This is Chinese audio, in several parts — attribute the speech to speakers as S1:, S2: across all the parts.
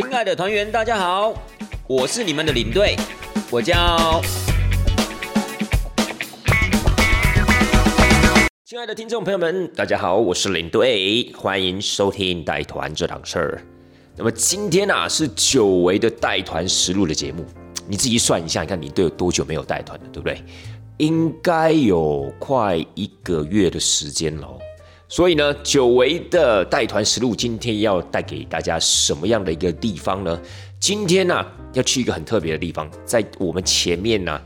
S1: 亲爱的团员，大家好，我是你们的领队，我叫。亲爱的听众朋友们，大家好，我是领队，欢迎收听带团这档事儿。那么今天啊，是久违的带团实录的节目，你自己算一下，你看领队有多久没有带团了，对不对？应该有快一个月的时间了。所以呢，久违的带团实录，今天要带给大家什么样的一个地方呢？今天呢，要去一个很特别的地方，在我们前面呢，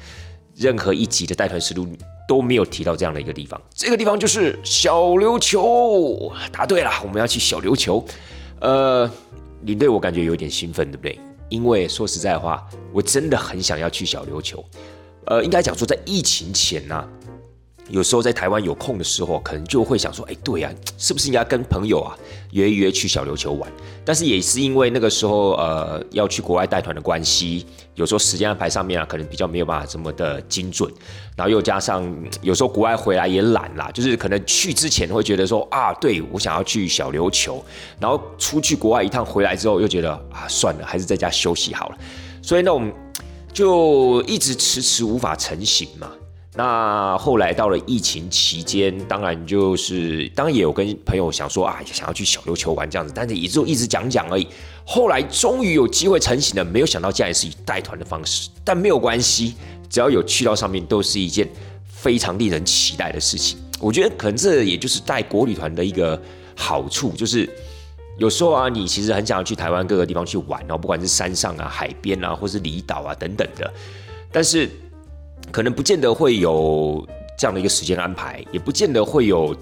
S1: 任何一集的带团实录都没有提到这样的一个地方。这个地方就是小琉球。答对了，我们要去小琉球。呃，领队，我感觉有点兴奋，对不对？因为说实在话，我真的很想要去小琉球。呃，应该讲说，在疫情前呢。有时候在台湾有空的时候，可能就会想说，哎，对呀，是不是应该跟朋友啊约一约去小琉球玩？但是也是因为那个时候，呃，要去国外带团的关系，有时候时间安排上面啊，可能比较没有办法这么的精准。然后又加上有时候国外回来也懒啦，就是可能去之前会觉得说，啊，对我想要去小琉球，然后出去国外一趟回来之后又觉得啊，算了，还是在家休息好了。所以那种就一直迟迟无法成型嘛。那后来到了疫情期间，当然就是当然也有跟朋友想说啊，想要去小琉球玩这样子，但是也就一直讲讲而已。后来终于有机会成型了，没有想到竟然是以带团的方式，但没有关系，只要有去到上面，都是一件非常令人期待的事情。我觉得可能这也就是带国旅团的一个好处，就是有时候啊，你其实很想要去台湾各个地方去玩哦，不管是山上啊、海边啊，或是离岛啊等等的，但是。可能不见得会有这样的一个时间安排，也不见得会有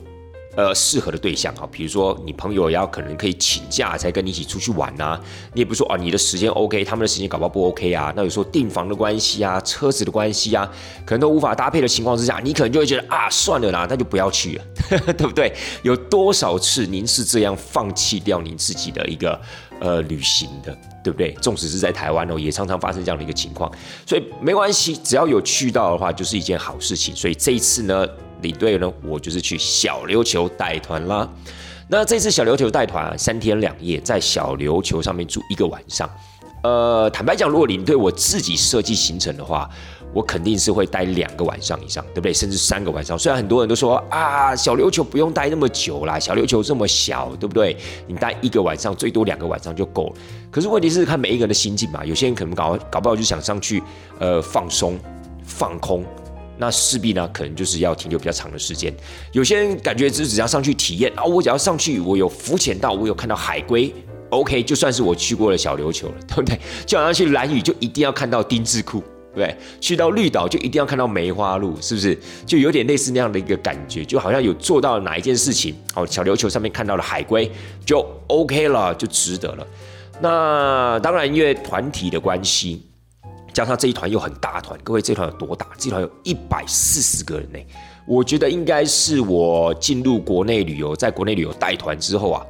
S1: 呃适合的对象哈。比如说你朋友要可能可以请假才跟你一起出去玩呐，你也不说啊，你的时间 OK，他们的时间搞不好不 OK 啊。那有时候订房的关系啊，车子的关系啊，可能都无法搭配的情况之下，你可能就会觉得啊，算了啦，那就不要去了，对不对？有多少次您是这样放弃掉您自己的一个呃旅行的？对不对？纵使是在台湾哦，也常常发生这样的一个情况，所以没关系，只要有去到的话，就是一件好事情。所以这一次呢，领队呢，我就是去小琉球带团啦。那这次小琉球带团三天两夜，在小琉球上面住一个晚上。呃，坦白讲，如果领队我自己设计行程的话。我肯定是会待两个晚上以上，对不对？甚至三个晚上。虽然很多人都说啊，小琉球不用待那么久啦，小琉球这么小，对不对？你待一个晚上，最多两个晚上就够了。可是问题是看每一个人的心境嘛，有些人可能搞搞不好就想上去，呃，放松、放空，那势必呢，可能就是要停留比较长的时间。有些人感觉只只要上去体验啊，我只要上去，我有浮潜到，我有看到海龟，OK，就算是我去过了小琉球了，对不对？就好像去蓝屿，就一定要看到丁字裤。对，去到绿岛就一定要看到梅花鹿，是不是？就有点类似那样的一个感觉，就好像有做到哪一件事情，哦，小琉球上面看到了海龟，就 OK 了，就值得了。那当然，因为团体的关系，加上这一团又很大团，各位这团有多大？这团有一百四十个人呢。我觉得应该是我进入国内旅游，在国内旅游带团之后啊，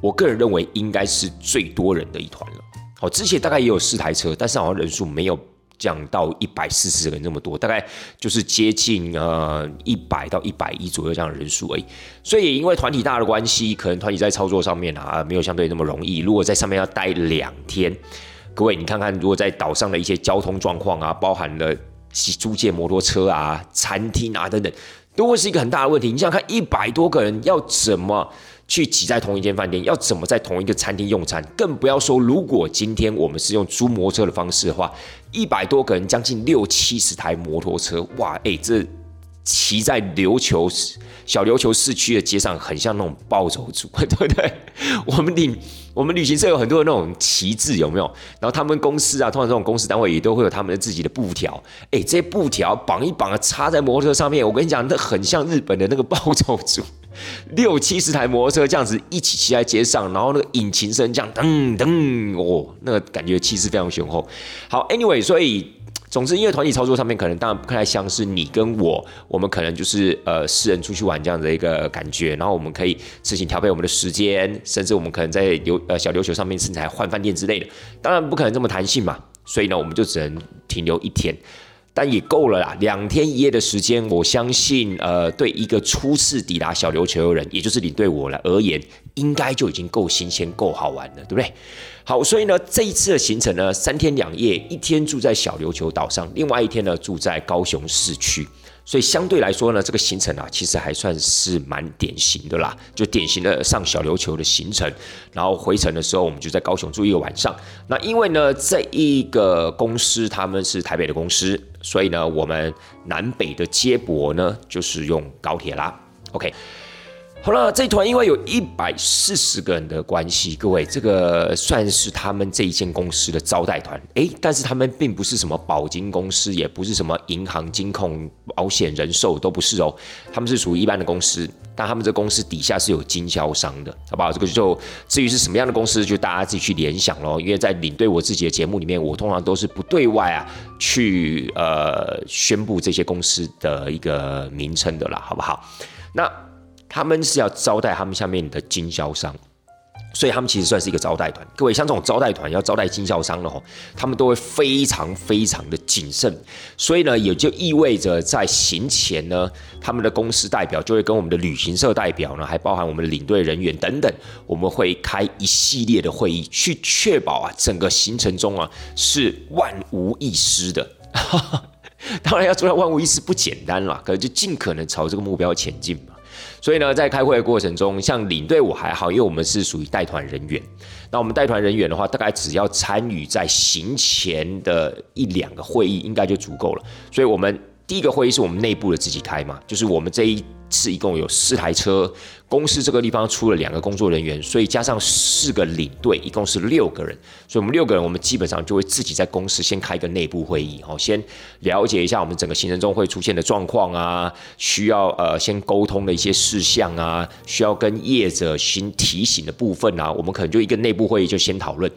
S1: 我个人认为应该是最多人的一团了。好，之前大概也有四台车，但是好像人数没有。降到一百四十人这么多，大概就是接近呃一百到一百一左右这样的人数而已。所以也因为团体大的关系，可能团体在操作上面啊没有相对那么容易。如果在上面要待两天，各位你看看，如果在岛上的一些交通状况啊，包含了租借摩托车啊、餐厅啊等等，都会是一个很大的问题。你想看一百多个人要怎么？去挤在同一间饭店，要怎么在同一个餐厅用餐？更不要说，如果今天我们是用租摩托车的方式的话，一百多个人，将近六七十台摩托车，哇，哎，这骑在琉球小琉球市区的街上，很像那种暴走族，对不对？我们领我们旅行社有很多的那种旗帜，有没有？然后他们公司啊，通常这种公司单位也都会有他们的自己的布条，哎，这些布条绑一绑啊，插在摩托车上面，我跟你讲，那很像日本的那个暴走族。六七十台摩托车这样子一起骑在街上，然后那个引擎声这样噔噔哦，那个感觉气势非常雄厚。好，Anyway，所以总之，因为团体操作上面可能当然不太像是你跟我，我们可能就是呃四人出去玩这样的一个感觉，然后我们可以自行调配我们的时间，甚至我们可能在琉呃小琉球上面甚至还换饭店之类的，当然不可能这么弹性嘛。所以呢，我们就只能停留一天。但也够了啦，两天一夜的时间，我相信，呃，对一个初次抵达小琉球的人，也就是你对我来而言，应该就已经够新鲜、够好玩了，对不对？好，所以呢，这一次的行程呢，三天两夜，一天住在小琉球岛上，另外一天呢，住在高雄市区。所以相对来说呢，这个行程啊，其实还算是蛮典型的啦，就典型的上小琉球的行程。然后回程的时候，我们就在高雄住一个晚上。那因为呢，这一个公司他们是台北的公司，所以呢，我们南北的接驳呢，就是用高铁啦。OK。好了，这一团因为有一百四十个人的关系，各位，这个算是他们这一间公司的招待团。诶，但是他们并不是什么保金公司，也不是什么银行、金控、保险、人寿，都不是哦。他们是属于一般的公司，但他们这公司底下是有经销商的，好不好？这个就至于是什么样的公司，就大家自己去联想咯。因为在领队我自己的节目里面，我通常都是不对外啊去呃宣布这些公司的一个名称的啦，好不好？那。他们是要招待他们下面的经销商，所以他们其实算是一个招待团。各位，像这种招待团要招待经销商的话，他们都会非常非常的谨慎。所以呢，也就意味着在行前呢，他们的公司代表就会跟我们的旅行社代表呢，还包含我们的领队人员等等，我们会开一系列的会议，去确保啊整个行程中啊是万无一失的。当然要做到万无一失不简单啦，可是就尽可能朝这个目标前进。所以呢，在开会的过程中，像领队我还好，因为我们是属于带团人员。那我们带团人员的话，大概只要参与在行前的一两个会议，应该就足够了。所以，我们第一个会议是我们内部的自己开嘛，就是我们这一。是一共有四台车，公司这个地方出了两个工作人员，所以加上四个领队，一共是六个人。所以我们六个人，我们基本上就会自己在公司先开个内部会议，哦，先了解一下我们整个行程中会出现的状况啊，需要呃先沟通的一些事项啊，需要跟业者先提醒的部分啊，我们可能就一个内部会议就先讨论。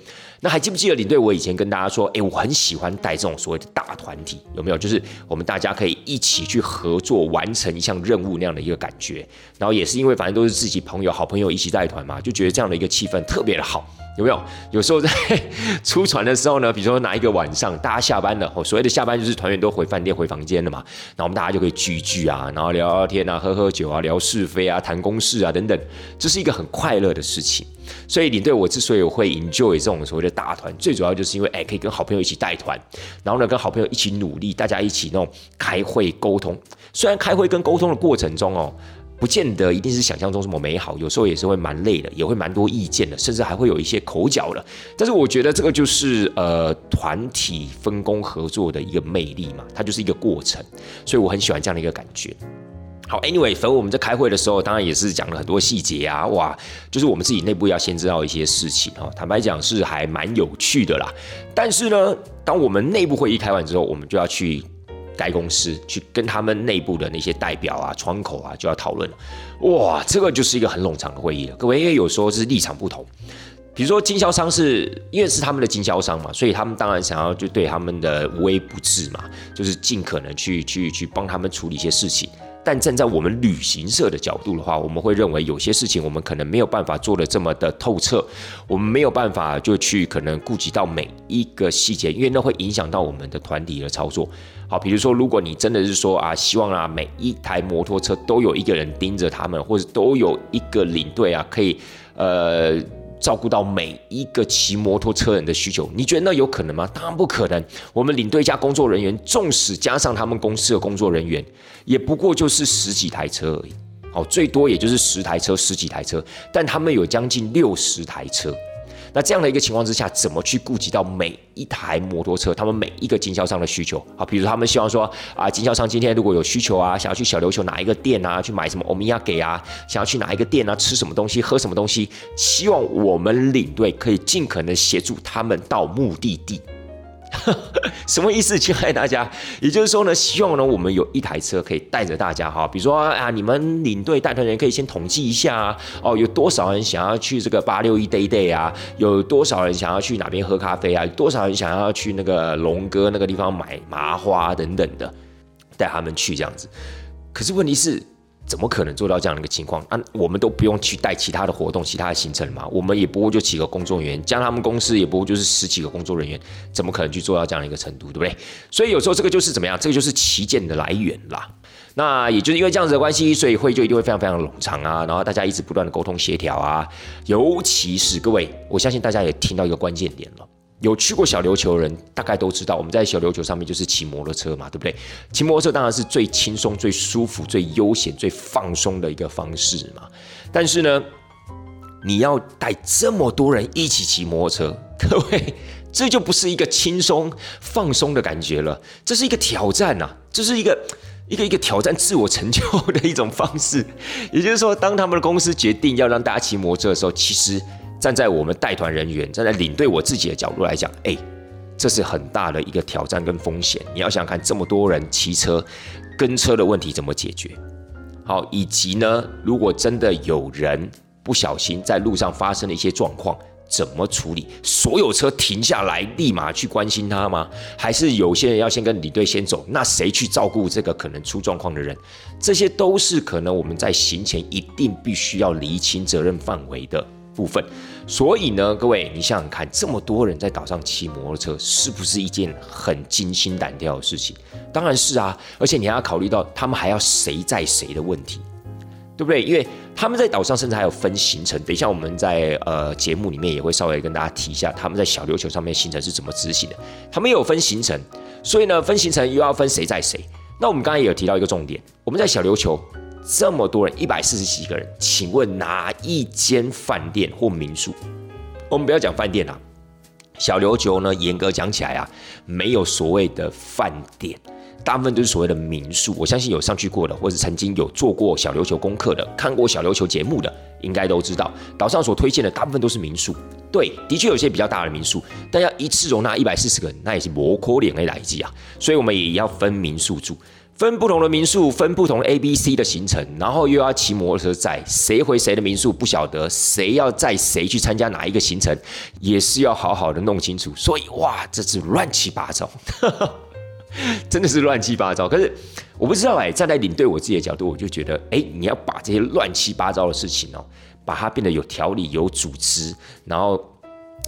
S1: 那还记不记得领队？我以前跟大家说，哎，我很喜欢带这种所谓的大团体，有没有？就是我们大家可以一起去合作完成一项任务那样的一个感觉。然后也是因为反正都是自己朋友、好朋友一起带团嘛，就觉得这样的一个气氛特别的好。有没有？有时候在 出船的时候呢，比如说哪一个晚上，大家下班了，哦，所谓的下班就是团员都回饭店、回房间了嘛，那我们大家就可以聚聚啊，然后聊聊天啊，喝喝酒啊，聊是非啊，谈公事啊等等，这是一个很快乐的事情。所以领队我之所以会 enjoy 这种所谓的大团，最主要就是因为哎，可以跟好朋友一起带团，然后呢跟好朋友一起努力，大家一起那种开会沟通。虽然开会跟沟通的过程中哦。不见得一定是想象中这么美好，有时候也是会蛮累的，也会蛮多意见的，甚至还会有一些口角的。但是我觉得这个就是呃团体分工合作的一个魅力嘛，它就是一个过程，所以我很喜欢这样的一个感觉。好，Anyway，反正我们在开会的时候，当然也是讲了很多细节啊，哇，就是我们自己内部要先知道一些事情哈。坦白讲是还蛮有趣的啦。但是呢，当我们内部会议开完之后，我们就要去。该公司去跟他们内部的那些代表啊、窗口啊，就要讨论哇，这个就是一个很冗长的会议了。各位，因为有时候是立场不同，比如说经销商是因为是他们的经销商嘛，所以他们当然想要就对他们的无微不至嘛，就是尽可能去去去帮他们处理一些事情。但站在我们旅行社的角度的话，我们会认为有些事情我们可能没有办法做的这么的透彻，我们没有办法就去可能顾及到每一个细节，因为那会影响到我们的团体的操作。好，比如说如果你真的是说啊，希望啊每一台摩托车都有一个人盯着他们，或者都有一个领队啊，可以呃。照顾到每一个骑摩托车人的需求，你觉得那有可能吗？当然不可能。我们领队加工作人员，纵使加上他们公司的工作人员，也不过就是十几台车而已。好，最多也就是十台车、十几台车，但他们有将近六十台车。那这样的一个情况之下，怎么去顾及到每一台摩托车，他们每一个经销商的需求？好，比如他们希望说啊，经销商今天如果有需求啊，想要去小琉球哪一个店啊，去买什么欧米亚给啊，想要去哪一个店啊，吃什么东西，喝什么东西，希望我们领队可以尽可能协助他们到目的地。什么意思，亲爱大家？也就是说呢，希望呢，我们有一台车可以带着大家哈。比如说啊，你们领队带团人可以先统计一下啊，哦，有多少人想要去这个八六一 day day 啊？有多少人想要去哪边喝咖啡啊？有多少人想要去那个龙哥那个地方买麻花等等的，带他们去这样子。可是问题是，怎么可能做到这样的一个情况？啊，我们都不用去带其他的活动、其他的行程嘛？我们也不过就几个工作人员，加他们公司也不过就是十几个工作人员，怎么可能去做到这样的一个程度，对不对？所以有时候这个就是怎么样？这个就是旗舰的来源啦。那也就是因为这样子的关系，所以会就一定会非常非常冗长啊，然后大家一直不断的沟通协调啊，尤其是各位，我相信大家也听到一个关键点了。有去过小琉球的人，大概都知道，我们在小琉球上面就是骑摩托车嘛，对不对？骑摩托车当然是最轻松、最舒服、最悠闲、最放松的一个方式嘛。但是呢，你要带这么多人一起骑摩托车，各位，这就不是一个轻松放松的感觉了，这是一个挑战呐，这是一个一个一个挑战自我成就的一种方式。也就是说，当他们的公司决定要让大家骑摩托车的时候，其实。站在我们带团人员、站在领队我自己的角度来讲，哎，这是很大的一个挑战跟风险。你要想想看，这么多人骑车跟车的问题怎么解决？好，以及呢，如果真的有人不小心在路上发生了一些状况，怎么处理？所有车停下来，立马去关心他吗？还是有些人要先跟领队先走？那谁去照顾这个可能出状况的人？这些都是可能我们在行前一定必须要厘清责任范围的部分。所以呢，各位，你想想看，这么多人在岛上骑摩托车，是不是一件很惊心胆跳的事情？当然是啊，而且你还要考虑到他们还要谁载谁的问题，对不对？因为他们在岛上甚至还有分行程。等一下我们在呃节目里面也会稍微跟大家提一下，他们在小琉球上面行程是怎么执行的。他们也有分行程，所以呢，分行程又要分谁载谁。那我们刚才也有提到一个重点，我们在小琉球。这么多人，一百四十几个人，请问哪一间饭店或民宿？我们不要讲饭店啊，小琉球呢，严格讲起来啊，没有所谓的饭店，大部分都是所谓的民宿。我相信有上去过的，或者曾经有做过小琉球功课的，看过小琉球节目的，应该都知道，岛上所推荐的大部分都是民宿。对，的确有些比较大的民宿，但要一次容纳一百四十个人，那也是摩可脸的来计啊。所以我们也要分民宿住。分不同的民宿，分不同 A、B、C 的行程，然后又要骑摩托车载谁回谁的民宿不晓得，谁要载谁去参加哪一个行程，也是要好好的弄清楚。所以哇，这是乱七八糟，真的是乱七八糟。可是我不知道哎，站在领队我自己的角度，我就觉得哎，你要把这些乱七八糟的事情哦，把它变得有条理、有组织，然后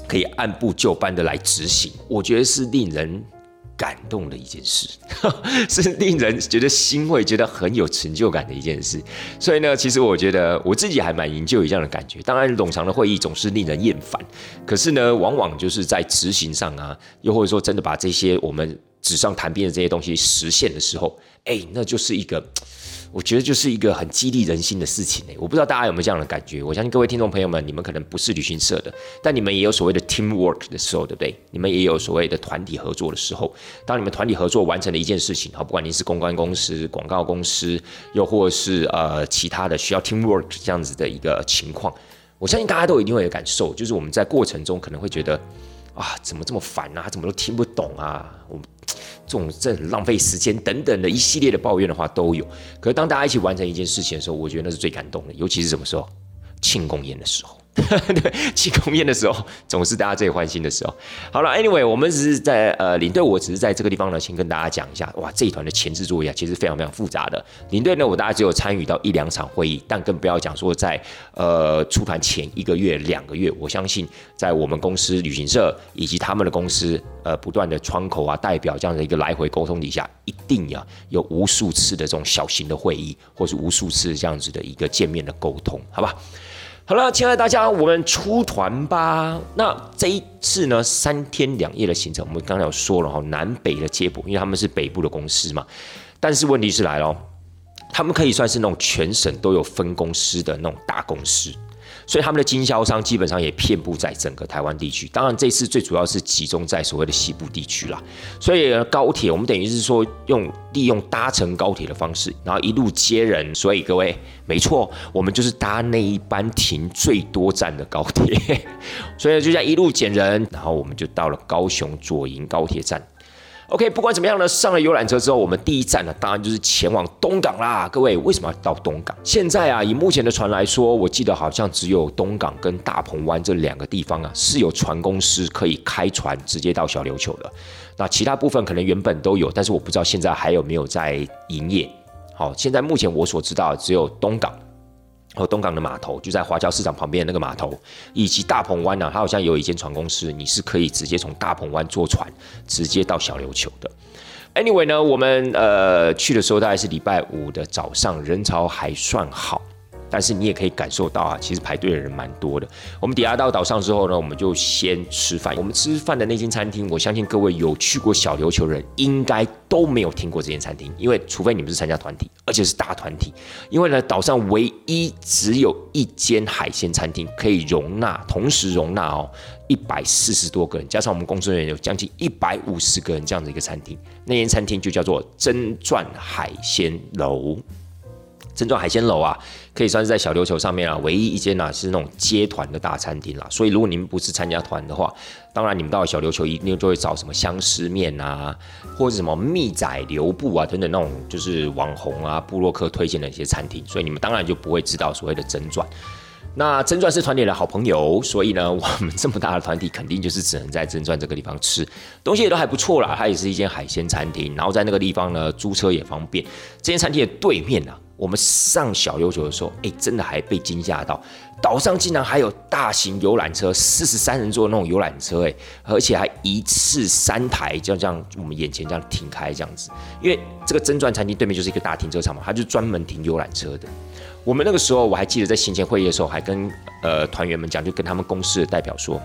S1: 可以按部就班的来执行，我觉得是令人。感动的一件事，是令人觉得欣慰、觉得很有成就感的一件事。所以呢，其实我觉得我自己还蛮营救一样的感觉。当然，冗长的会议总是令人厌烦，可是呢，往往就是在执行上啊，又或者说真的把这些我们纸上谈兵的这些东西实现的时候，哎，那就是一个。我觉得就是一个很激励人心的事情哎，我不知道大家有没有这样的感觉。我相信各位听众朋友们，你们可能不是旅行社的，但你们也有所谓的 team work 的时候，对不对？你们也有所谓的团体合作的时候。当你们团体合作完成了一件事情，好，不管你是公关公司、广告公司，又或是呃其他的需要 team work 这样子的一个情况，我相信大家都一定会有感受，就是我们在过程中可能会觉得啊，怎么这么烦啊，怎么都听不懂啊，我们。这种这浪费时间等等的一系列的抱怨的话都有，可是当大家一起完成一件事情的时候，我觉得那是最感动的，尤其是什么时候？庆功宴的时候。对，庆功宴的时候总是大家最欢心的时候。好了，Anyway，我们只是在呃领队，我只是在这个地方呢，先跟大家讲一下，哇，这一团的前置作业，其实非常非常复杂的。领队呢，我大概只有参与到一两场会议，但更不要讲说在呃出团前一个月、两个月，我相信在我们公司旅行社以及他们的公司呃不断的窗口啊、代表这样的一个来回沟通底下，一定呀有无数次的这种小型的会议，或是无数次这样子的一个见面的沟通，好吧？好了，亲爱的大家，我们出团吧。那这一次呢，三天两夜的行程，我们刚才有说了哈，南北的接驳，因为他们是北部的公司嘛。但是问题是来了，他们可以算是那种全省都有分公司的那种大公司。所以他们的经销商基本上也遍布在整个台湾地区，当然这次最主要是集中在所谓的西部地区啦。所以高铁我们等于是说用利用搭乘高铁的方式，然后一路接人。所以各位，没错，我们就是搭那一班停最多站的高铁。所以就这样一路捡人，然后我们就到了高雄左营高铁站。OK，不管怎么样呢，上了游览车之后，我们第一站呢，当然就是前往东港啦。各位，为什么要到东港？现在啊，以目前的船来说，我记得好像只有东港跟大鹏湾这两个地方啊，是有船公司可以开船直接到小琉球的。那其他部分可能原本都有，但是我不知道现在还有没有在营业。好，现在目前我所知道只有东港。和东港的码头就在华侨市场旁边那个码头，以及大鹏湾呢，它好像有一间船公司，你是可以直接从大鹏湾坐船直接到小琉球的。Anyway 呢，我们呃去的时候大概是礼拜五的早上，人潮还算好。但是你也可以感受到啊，其实排队的人蛮多的。我们抵达到岛上之后呢，我们就先吃饭。我们吃饭的那间餐厅，我相信各位有去过小琉球人应该都没有听过这间餐厅，因为除非你们是参加团体，而且是大团体。因为呢，岛上唯一只有一间海鲜餐厅可以容纳，同时容纳哦一百四十多个人，加上我们工作人员有将近一百五十个人这样的一个餐厅。那间餐厅就叫做真钻海鲜楼。真钻海鲜楼啊，可以算是在小琉球上面啊，唯一一间啊是那种接团的大餐厅啦。所以如果你们不是参加团的话，当然你们到了小琉球一定就会找什么相思面啊，或者什么蜜仔留布啊等等那种就是网红啊、布洛克推荐的一些餐厅。所以你们当然就不会知道所谓的真钻。那真钻是团体的好朋友，所以呢，我们这么大的团体肯定就是只能在真钻这个地方吃东西，也都还不错啦。它也是一间海鲜餐厅，然后在那个地方呢，租车也方便。这间餐厅的对面呢。我们上小琉球的时候，哎，真的还被惊吓到，岛上竟然还有大型游览车，四十三人座那种游览车，哎，而且还一次三台，就这样我们眼前这样停开这样子。因为这个真钻餐厅对面就是一个大停车场嘛，它就专门停游览车的。我们那个时候我还记得在行前会议的时候，还跟呃团员们讲，就跟他们公司的代表说，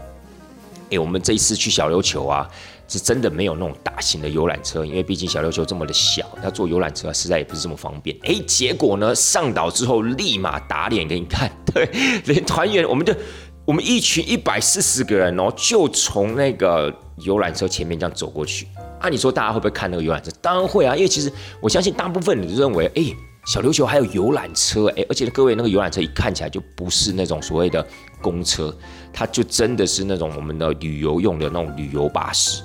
S1: 哎，我们这一次去小琉球啊。是真的没有那种大型的游览车，因为毕竟小琉球这么的小，要坐游览车实在也不是这么方便。哎，结果呢，上岛之后立马打脸给你看，对，连团员，我们就我们一群一百四十个人哦，就从那个游览车前面这样走过去。按你说大家会不会看那个游览车？当然会啊，因为其实我相信大部分人认为，哎，小琉球还有游览车，哎，而且各位那个游览车一看起来就不是那种所谓的公车，它就真的是那种我们的旅游用的那种旅游巴士。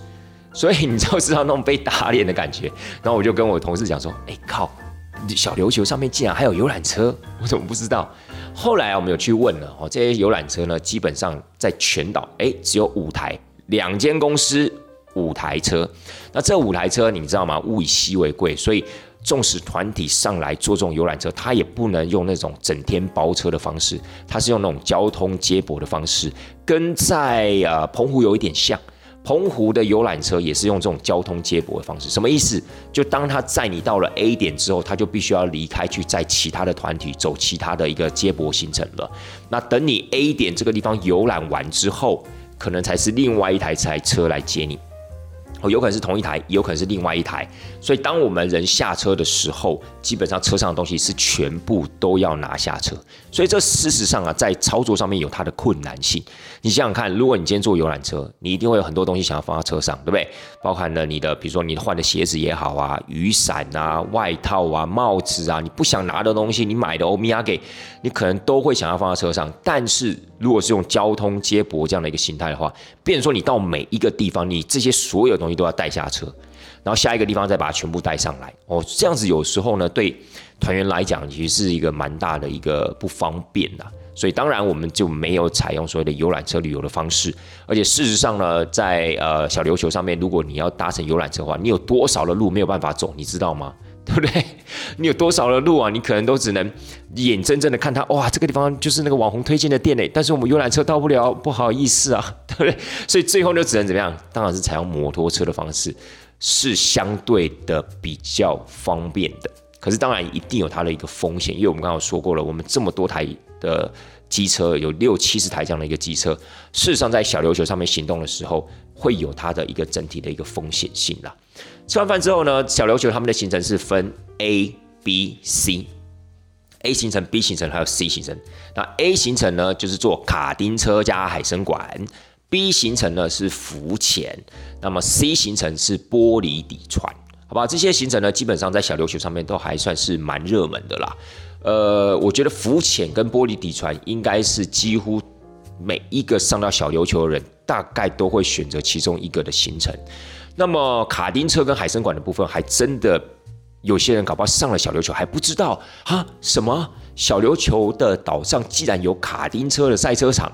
S1: 所以你就知道那种被打脸的感觉，然后我就跟我同事讲说：“哎靠，小琉球上面竟然还有游览车，我怎么不知道？”后来我们有去问了哦，这些游览车呢，基本上在全岛哎只有五台，两间公司五台车。那这五台车你知道吗？物以稀为贵，所以纵使团体上来坐这种游览车，他也不能用那种整天包车的方式，他是用那种交通接驳的方式，跟在呃澎湖有一点像。澎湖的游览车也是用这种交通接驳的方式，什么意思？就当他载你到了 A 点之后，他就必须要离开去载其他的团体走其他的一个接驳行程了。那等你 A 点这个地方游览完之后，可能才是另外一台台车来接你。哦，有可能是同一台，有可能是另外一台。所以当我们人下车的时候，基本上车上的东西是全部都要拿下车。所以这事实上啊，在操作上面有它的困难性。你想想看，如果你今天坐游览车，你一定会有很多东西想要放在车上，对不对？包含了你的，比如说你换的鞋子也好啊，雨伞啊、外套啊、帽子啊，你不想拿的东西，你买的欧米亚给，你可能都会想要放在车上。但是如果是用交通接驳这样的一个形态的话，变成说你到每一个地方，你这些所有东西都要带下车，然后下一个地方再把它全部带上来。哦，这样子有时候呢，对团员来讲，其实是一个蛮大的一个不方便的。所以当然我们就没有采用所谓的游览车旅游的方式。而且事实上呢，在呃小琉球上面，如果你要搭乘游览车的话，你有多少的路没有办法走，你知道吗？对不对？你有多少的路啊？你可能都只能眼睁睁的看它，哇，这个地方就是那个网红推荐的店嘞，但是我们游览车到不了，不好意思啊，对不对？所以最后就只能怎么样？当然是采用摩托车的方式，是相对的比较方便的。可是当然一定有它的一个风险，因为我们刚刚说过了，我们这么多台的机车，有六七十台这样的一个机车，事实上在小琉球上面行动的时候，会有它的一个整体的一个风险性啦。吃完饭之后呢，小琉球他们的行程是分 A、B、C，A 行程、B 行程还有 C 行程。那 A 行程呢，就是坐卡丁车加海参馆；B 行程呢是浮潜；那么 C 行程是玻璃底船，好吧？这些行程呢，基本上在小琉球上面都还算是蛮热门的啦。呃，我觉得浮潜跟玻璃底船应该是几乎每一个上到小琉球的人，大概都会选择其中一个的行程。那么卡丁车跟海参馆的部分，还真的有些人搞不好上了小琉球还不知道啊？什么小琉球的岛上既然有卡丁车的赛车场？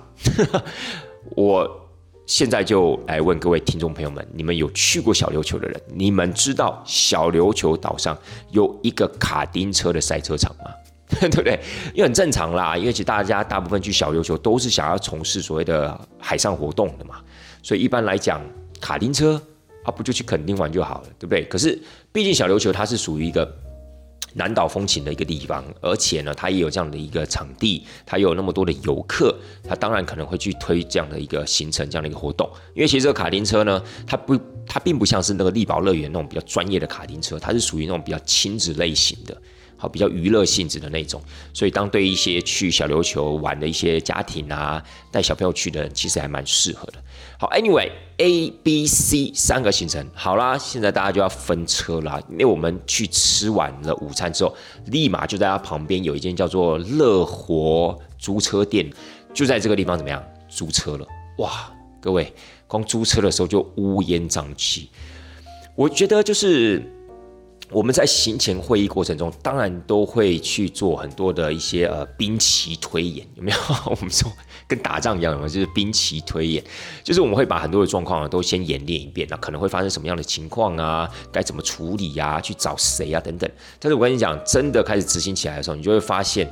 S1: 我现在就来问各位听众朋友们，你们有去过小琉球的人，你们知道小琉球岛上有一个卡丁车的赛车场吗？对不对？因为很正常啦，因为其实大家大部分去小琉球都是想要从事所谓的海上活动的嘛，所以一般来讲，卡丁车啊，不就去垦丁玩就好了，对不对？可是毕竟小琉球它是属于一个。南岛风情的一个地方，而且呢，它也有这样的一个场地，它有那么多的游客，它当然可能会去推这样的一个行程，这样的一个活动。因为其实这个卡丁车呢，它不，它并不像是那个力宝乐园那种比较专业的卡丁车，它是属于那种比较亲子类型的。好，比较娱乐性质的那种，所以当对一些去小琉球玩的一些家庭啊，带小朋友去的人，其实还蛮适合的。好，Anyway，A、B、C 三个行程，好啦，现在大家就要分车啦，因为我们去吃完了午餐之后，立马就在它旁边有一间叫做乐活租车店，就在这个地方怎么样租车了？哇，各位，光租车的时候就乌烟瘴气，我觉得就是。我们在行前会议过程中，当然都会去做很多的一些呃兵棋推演，有没有？我们说跟打仗一样，就是兵棋推演，就是我们会把很多的状况啊都先演练一遍，那可能会发生什么样的情况啊？该怎么处理呀？去找谁啊？等等。但是我跟你讲，真的开始执行起来的时候，你就会发现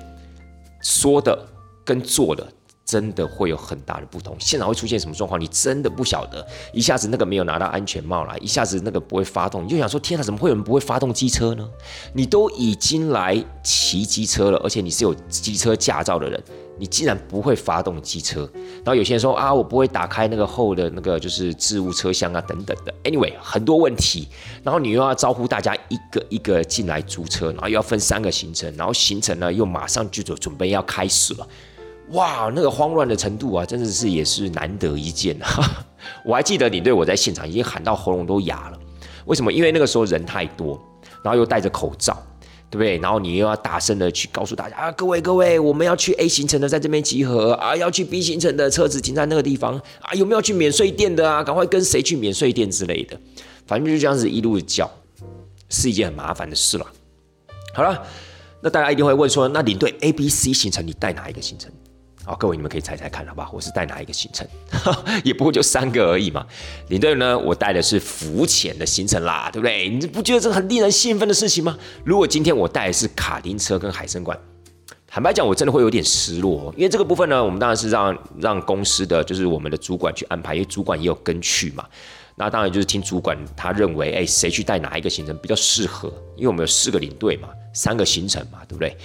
S1: 说的跟做的。真的会有很大的不同，现场会出现什么状况，你真的不晓得。一下子那个没有拿到安全帽来，一下子那个不会发动，你就想说：天哪，怎么会有人不会发动机车呢？你都已经来骑机车了，而且你是有机车驾照的人，你竟然不会发动机车。然后有些人说：啊，我不会打开那个后的那个就是置物车厢啊，等等的。Anyway，很多问题。然后你又要招呼大家一个一个进来租车，然后又要分三个行程，然后行程呢又马上就准准备要开始了。哇，那个慌乱的程度啊，真的是也是难得一见啊！我还记得你对我在现场已经喊到喉咙都哑了。为什么？因为那个时候人太多，然后又戴着口罩，对不对？然后你又要大声的去告诉大家啊，各位各位，我们要去 A 行程的，在这边集合啊，要去 B 行程的车子停在那个地方啊，有没有去免税店的啊？赶快跟谁去免税店之类的，反正就这样子一路叫，是一件很麻烦的事了。好了，那大家一定会问说，那领队 A、B、C 行程你带哪一个行程？好，各位你们可以猜猜看，好不好？我是带哪一个行程？也不过就三个而已嘛。领队呢，我带的是浮潜的行程啦，对不对？你不觉得这很令人兴奋的事情吗？如果今天我带的是卡丁车跟海参馆，坦白讲，我真的会有点失落，因为这个部分呢，我们当然是让让公司的就是我们的主管去安排，因为主管也有跟去嘛。那当然就是听主管他认为，哎，谁去带哪一个行程比较适合？因为我们有四个领队嘛，三个行程嘛，对不对？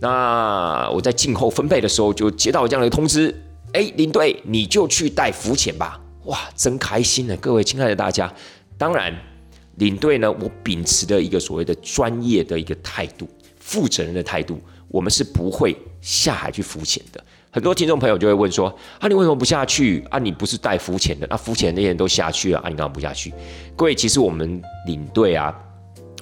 S1: 那我在静候分配的时候就接到这样的通知，哎，领队你就去带浮潜吧，哇，真开心呢！各位亲爱的大家，当然领队呢，我秉持的一个所谓的专业的一个态度、负责任的态度，我们是不会下海去浮潜的。很多听众朋友就会问说，啊，你为什么不下去？啊，你不是带浮潜的？那浮潜那些人都下去了，啊，你干嘛不下去？各位，其实我们领队啊。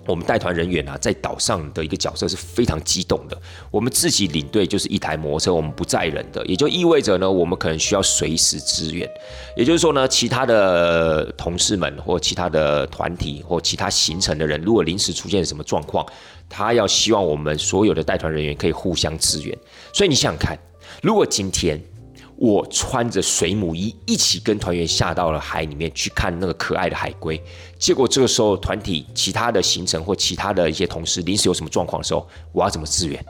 S1: 我们带团人员啊，在岛上的一个角色是非常激动的。我们自己领队就是一台摩托车，我们不载人的，也就意味着呢，我们可能需要随时支援。也就是说呢，其他的同事们或其他的团体或其他行程的人，如果临时出现什么状况，他要希望我们所有的带团人员可以互相支援。所以你想想看，如果今天。我穿着水母衣一起跟团员下到了海里面去看那个可爱的海龟，结果这个时候团体其他的行程或其他的一些同事临时有什么状况的时候，我要怎么支援，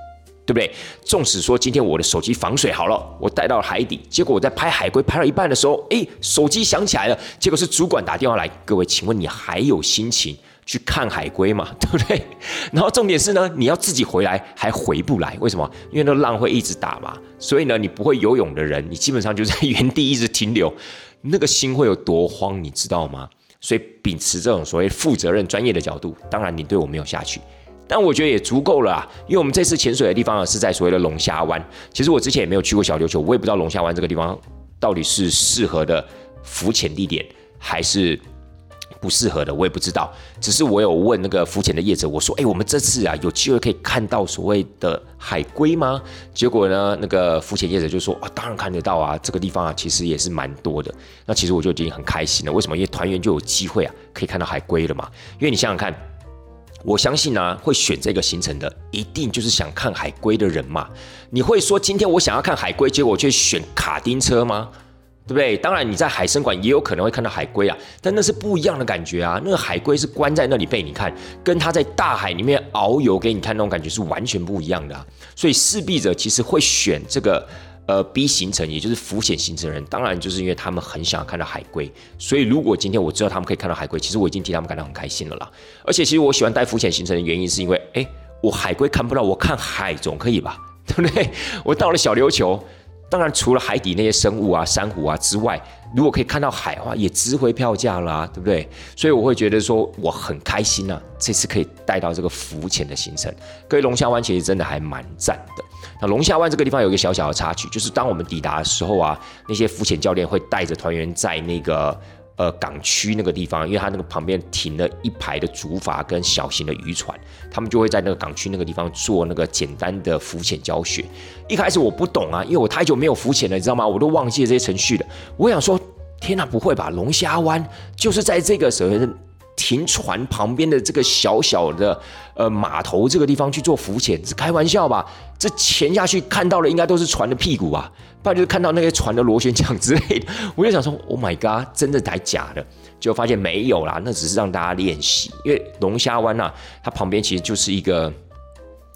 S1: 对不对？纵使说今天我的手机防水好了，我带到了海底，结果我在拍海龟拍到一半的时候，诶，手机响起来了，结果是主管打电话来，各位，请问你还有心情？去看海龟嘛，对不对？然后重点是呢，你要自己回来还回不来，为什么？因为那浪会一直打嘛，所以呢，你不会游泳的人，你基本上就在原地一直停留，那个心会有多慌，你知道吗？所以秉持这种所谓负责任、专业的角度，当然你对我没有下去，但我觉得也足够了啊，因为我们这次潜水的地方呢是在所谓的龙虾湾，其实我之前也没有去过小琉球，我也不知道龙虾湾这个地方到底是适合的浮潜地点还是。不适合的，我也不知道。只是我有问那个浮潜的业者，我说：“哎，我们这次啊，有机会可以看到所谓的海龟吗？”结果呢，那个浮潜业者就说：“啊，当然看得到啊，这个地方啊，其实也是蛮多的。”那其实我就已经很开心了。为什么？因为团员就有机会啊，可以看到海龟了嘛。因为你想想看，我相信呢，会选这个行程的，一定就是想看海龟的人嘛。你会说今天我想要看海龟，结果却选卡丁车吗？对不对？当然你在海参馆也有可能会看到海龟啊，但那是不一样的感觉啊。那个海龟是关在那里被你看，跟它在大海里面遨游给你看那种感觉是完全不一样的。所以势必者其实会选这个呃 B 行程，也就是浮潜行程的人，当然就是因为他们很想看到海龟。所以如果今天我知道他们可以看到海龟，其实我已经替他们感到很开心了啦。而且其实我喜欢带浮潜行程的原因是因为，哎，我海龟看不到，我看海总可以吧？对不对？我到了小琉球。当然，除了海底那些生物啊、珊瑚啊之外，如果可以看到海的话，也值回票价啦，对不对？所以我会觉得说我很开心啊，这次可以带到这个浮潜的行程。各位龙虾湾其实真的还蛮赞的。那龙虾湾这个地方有一个小小的插曲，就是当我们抵达的时候啊，那些浮潜教练会带着团员在那个。呃，港区那个地方，因为它那个旁边停了一排的竹筏跟小型的渔船，他们就会在那个港区那个地方做那个简单的浮潜教学。一开始我不懂啊，因为我太久没有浮潜了，你知道吗？我都忘记了这些程序了。我想说，天哪，不会吧？龙虾湾就是在这个所谓的停船旁边的这个小小的呃码头这个地方去做浮潜，是开玩笑吧？这潜下去看到的应该都是船的屁股啊！不然就是看到那些船的螺旋桨之类的，我就想说，Oh my god，真的还假的？就发现没有啦，那只是让大家练习。因为龙虾湾呐，它旁边其实就是一个，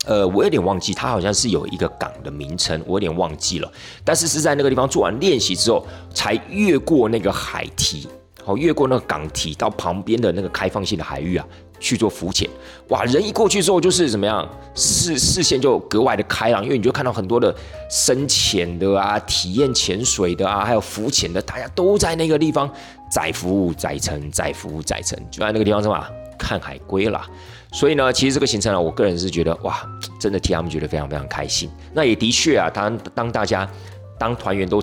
S1: 呃，我有点忘记，它好像是有一个港的名称，我有点忘记了。但是是在那个地方做完练习之后，才越过那个海堤，好，越过那个港体到旁边的那个开放性的海域啊。去做浮潜，哇！人一过去之后，就是怎么样视视线就格外的开朗，因为你就看到很多的深潜的啊，体验潜水的啊，还有浮潜的，大家都在那个地方载浮载沉，载浮载沉，就在那个地方什么看海龟啦。所以呢，其实这个行程呢，我个人是觉得哇，真的替他们觉得非常非常开心。那也的确啊，当当大家当团员都。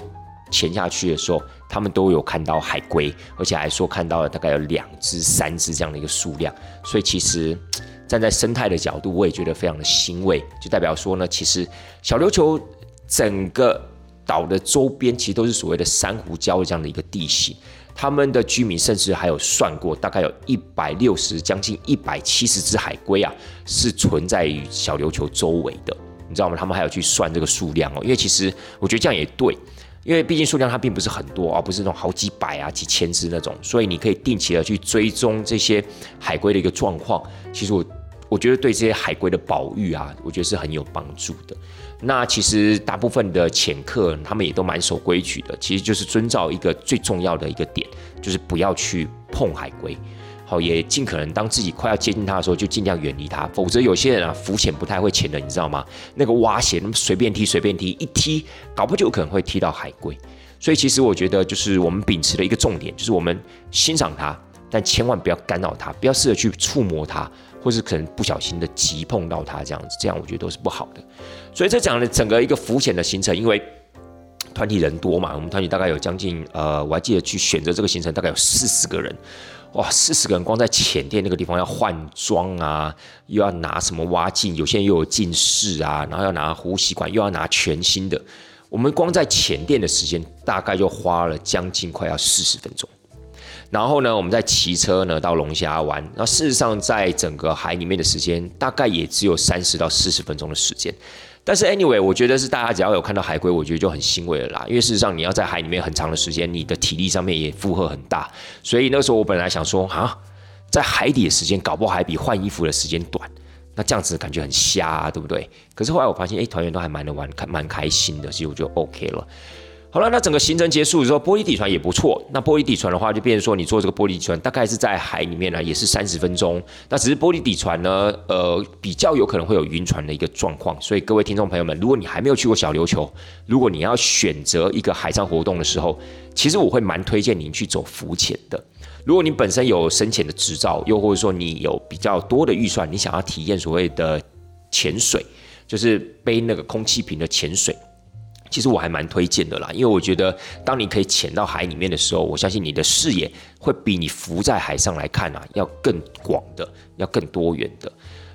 S1: 潜下去的时候，他们都有看到海龟，而且还说看到了大概有两只、三只这样的一个数量。所以其实站在生态的角度，我也觉得非常的欣慰，就代表说呢，其实小琉球整个岛的周边其实都是所谓的珊瑚礁这样的一个地形。他们的居民甚至还有算过，大概有一百六十、将近一百七十只海龟啊，是存在于小琉球周围的。你知道吗？他们还有去算这个数量哦，因为其实我觉得这样也对。因为毕竟数量它并不是很多，而不是那种好几百啊、几千只那种，所以你可以定期的去追踪这些海龟的一个状况。其实我我觉得对这些海龟的保育啊，我觉得是很有帮助的。那其实大部分的潜客他们也都蛮守规矩的，其实就是遵照一个最重要的一个点，就是不要去碰海龟。好，也尽可能当自己快要接近它的时候，就尽量远离它。否则有些人啊，浮潜不太会潜的，你知道吗？那个蛙鞋，随便踢随便踢，一踢，搞不就可能会踢到海龟。所以其实我觉得，就是我们秉持的一个重点，就是我们欣赏它，但千万不要干扰它，不要试着去触摸它，或是可能不小心的急碰到它这样子，这样我觉得都是不好的。所以这讲的整个一个浮潜的行程，因为团体人多嘛，我们团体大概有将近呃，我还记得去选择这个行程，大概有四十个人。哇，四十个人光在浅店那个地方要换装啊，又要拿什么挖镜，有些人又有近视啊，然后要拿呼吸管，又要拿全新的。我们光在浅店的时间大概就花了将近快要四十分钟。然后呢，我们在骑车呢到龙虾湾，那事实上在整个海里面的时间大概也只有三十到四十分钟的时间。但是 anyway，我觉得是大家只要有看到海龟，我觉得就很欣慰了啦。因为事实上你要在海里面很长的时间，你的体力上面也负荷很大。所以那时候我本来想说啊，在海底的时间搞不好还比换衣服的时间短，那这样子感觉很瞎，对不对？可是后来我发现，哎，团员都还蛮能玩，蛮开心的，所以我就 OK 了。好了，那整个行程结束之后，玻璃底船也不错。那玻璃底船的话，就变成说你坐这个玻璃底船，大概是在海里面呢，也是三十分钟。那只是玻璃底船呢，呃，比较有可能会有晕船的一个状况。所以各位听众朋友们，如果你还没有去过小琉球，如果你要选择一个海上活动的时候，其实我会蛮推荐您去走浮潜的。如果你本身有深潜的执照，又或者说你有比较多的预算，你想要体验所谓的潜水，就是背那个空气瓶的潜水。其实我还蛮推荐的啦，因为我觉得当你可以潜到海里面的时候，我相信你的视野会比你浮在海上来看啊要更广的，要更多元的。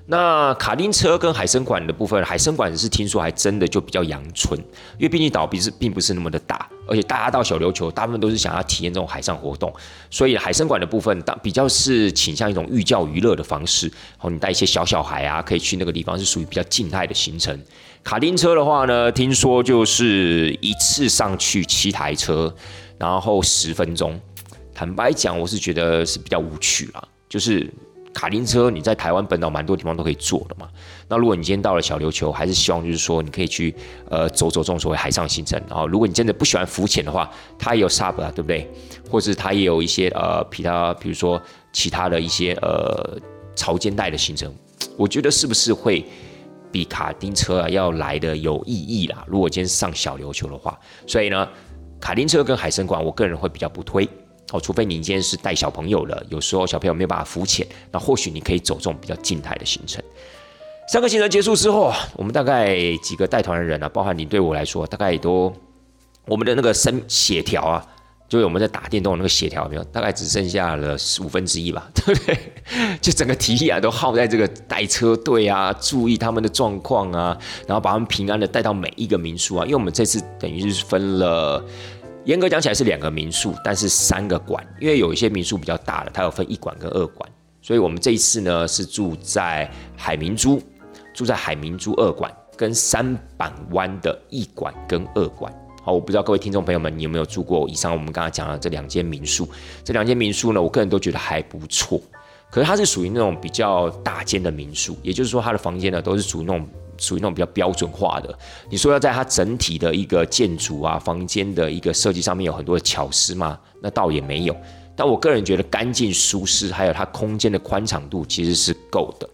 S1: 那卡丁车跟海参馆的部分，海参馆是听说还真的就比较阳春，因为毕竟岛比是并不是那么的大，而且大家到小琉球大部分都是想要体验这种海上活动，所以海参馆的部分当比较是倾向一种寓教于乐的方式，好，你带一些小小孩啊，可以去那个地方是属于比较静态的行程。卡丁车的话呢，听说就是一次上去七台车，然后十分钟，坦白讲，我是觉得是比较无趣啦，就是。卡丁车你在台湾本岛蛮多地方都可以坐的嘛。那如果你今天到了小琉球，还是希望就是说你可以去呃走走这种所谓海上行程。然后如果你真的不喜欢浮潜的话，它也有 sub 啊，对不对？或者它也有一些呃其他，比如说其他的一些呃潮间带的行程。我觉得是不是会比卡丁车啊要来的有意义啦？如果今天上小琉球的话，所以呢，卡丁车跟海参馆，我个人会比较不推。哦，除非你今天是带小朋友了，有时候小朋友没有办法浮潜，那或许你可以走这种比较静态的行程。三个行程结束之后，我们大概几个带团的人啊，包含你对我来说，大概也都我们的那个身协调啊，就是我们在打电动那个协调没有，大概只剩下了五分之一吧，对不对？就整个体力啊都耗在这个带车队啊，注意他们的状况啊，然后把他们平安的带到每一个民宿啊，因为我们这次等于是分了。严格讲起来是两个民宿，但是三个馆，因为有一些民宿比较大的，它有分一馆跟二馆，所以我们这一次呢是住在海明珠，住在海明珠二馆跟三板湾的一馆跟二馆。好，我不知道各位听众朋友们，你有没有住过以上我们刚刚讲的这两间民宿？这两间民宿呢，我个人都觉得还不错，可是它是属于那种比较大间的民宿，也就是说它的房间呢都是属于那种。属于那种比较标准化的。你说要在它整体的一个建筑啊、房间的一个设计上面有很多的巧思吗？那倒也没有。但我个人觉得干净、舒适，还有它空间的宽敞度其实是够的。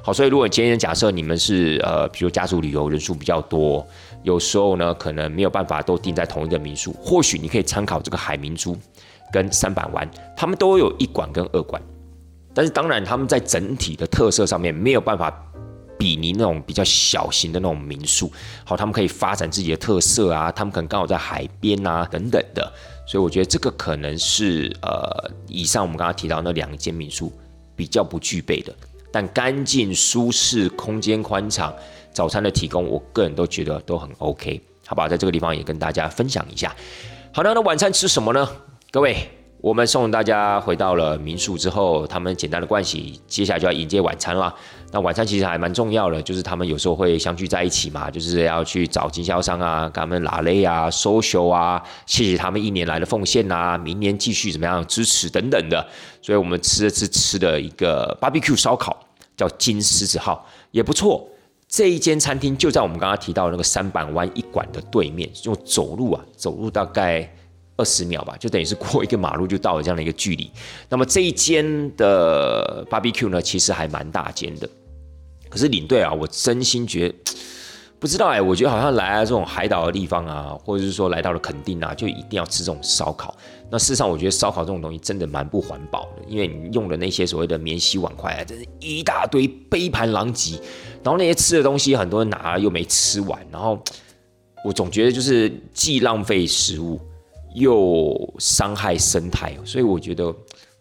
S1: 好，所以如果今天假设你们是呃，比如家族旅游人数比较多，有时候呢可能没有办法都定在同一个民宿，或许你可以参考这个海明珠跟三板湾，他们都有一馆跟二馆，但是当然他们在整体的特色上面没有办法。比拟那种比较小型的那种民宿，好，他们可以发展自己的特色啊，他们可能刚好在海边啊等等的，所以我觉得这个可能是呃，以上我们刚刚提到那两间民宿比较不具备的，但干净、舒适、空间宽敞，早餐的提供，我个人都觉得都很 OK，好吧，在这个地方也跟大家分享一下。好的，那晚餐吃什么呢？各位。我们送大家回到了民宿之后，他们简单的盥洗，接下来就要迎接晚餐了。那晚餐其实还蛮重要的，就是他们有时候会相聚在一起嘛，就是要去找经销商啊，跟他们拉勒啊、收修啊，谢谢他们一年来的奉献啊，明年继续怎么样支持等等的。所以我们吃的是吃的一个 barbecue 烧烤，叫金狮子号，也不错。这一间餐厅就在我们刚刚提到那个三板湾一馆的对面，用走路啊，走路大概。二十秒吧，就等于是过一个马路就到了这样的一个距离。那么这一间的 BBQ 呢，其实还蛮大间的。可是领队啊，我真心觉得不知道哎，我觉得好像来了这种海岛的地方啊，或者是说来到了垦丁啊，就一定要吃这种烧烤。那事实上，我觉得烧烤这种东西真的蛮不环保的，因为你用的那些所谓的免洗碗筷啊，真是一大堆杯盘狼藉。然后那些吃的东西，很多人拿又没吃完，然后我总觉得就是既浪费食物。又伤害生态，所以我觉得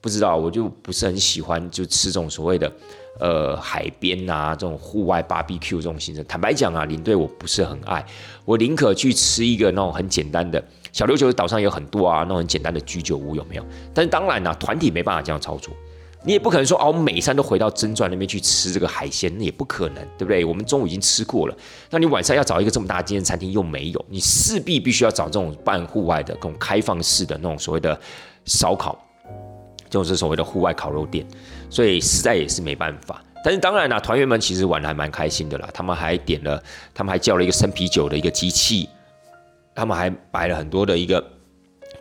S1: 不知道，我就不是很喜欢就吃这种所谓的呃海边啊这种户外 barbecue 这种行程。坦白讲啊，领队我不是很爱，我宁可去吃一个那种很简单的。小琉球岛上有很多啊那种很简单的居酒屋，有没有？但是当然啦，团体没办法这样操作。你也不可能说哦，我每餐都回到真传那边去吃这个海鲜，那也不可能，对不对？我们中午已经吃过了，那你晚上要找一个这么大间餐厅又没有，你势必必须要找这种半户外的、这种开放式的那种所谓的烧烤，就是所谓的户外烤肉店，所以实在也是没办法。但是当然啦，团员们其实玩的还蛮开心的啦，他们还点了，他们还叫了一个生啤酒的一个机器，他们还摆了很多的一个。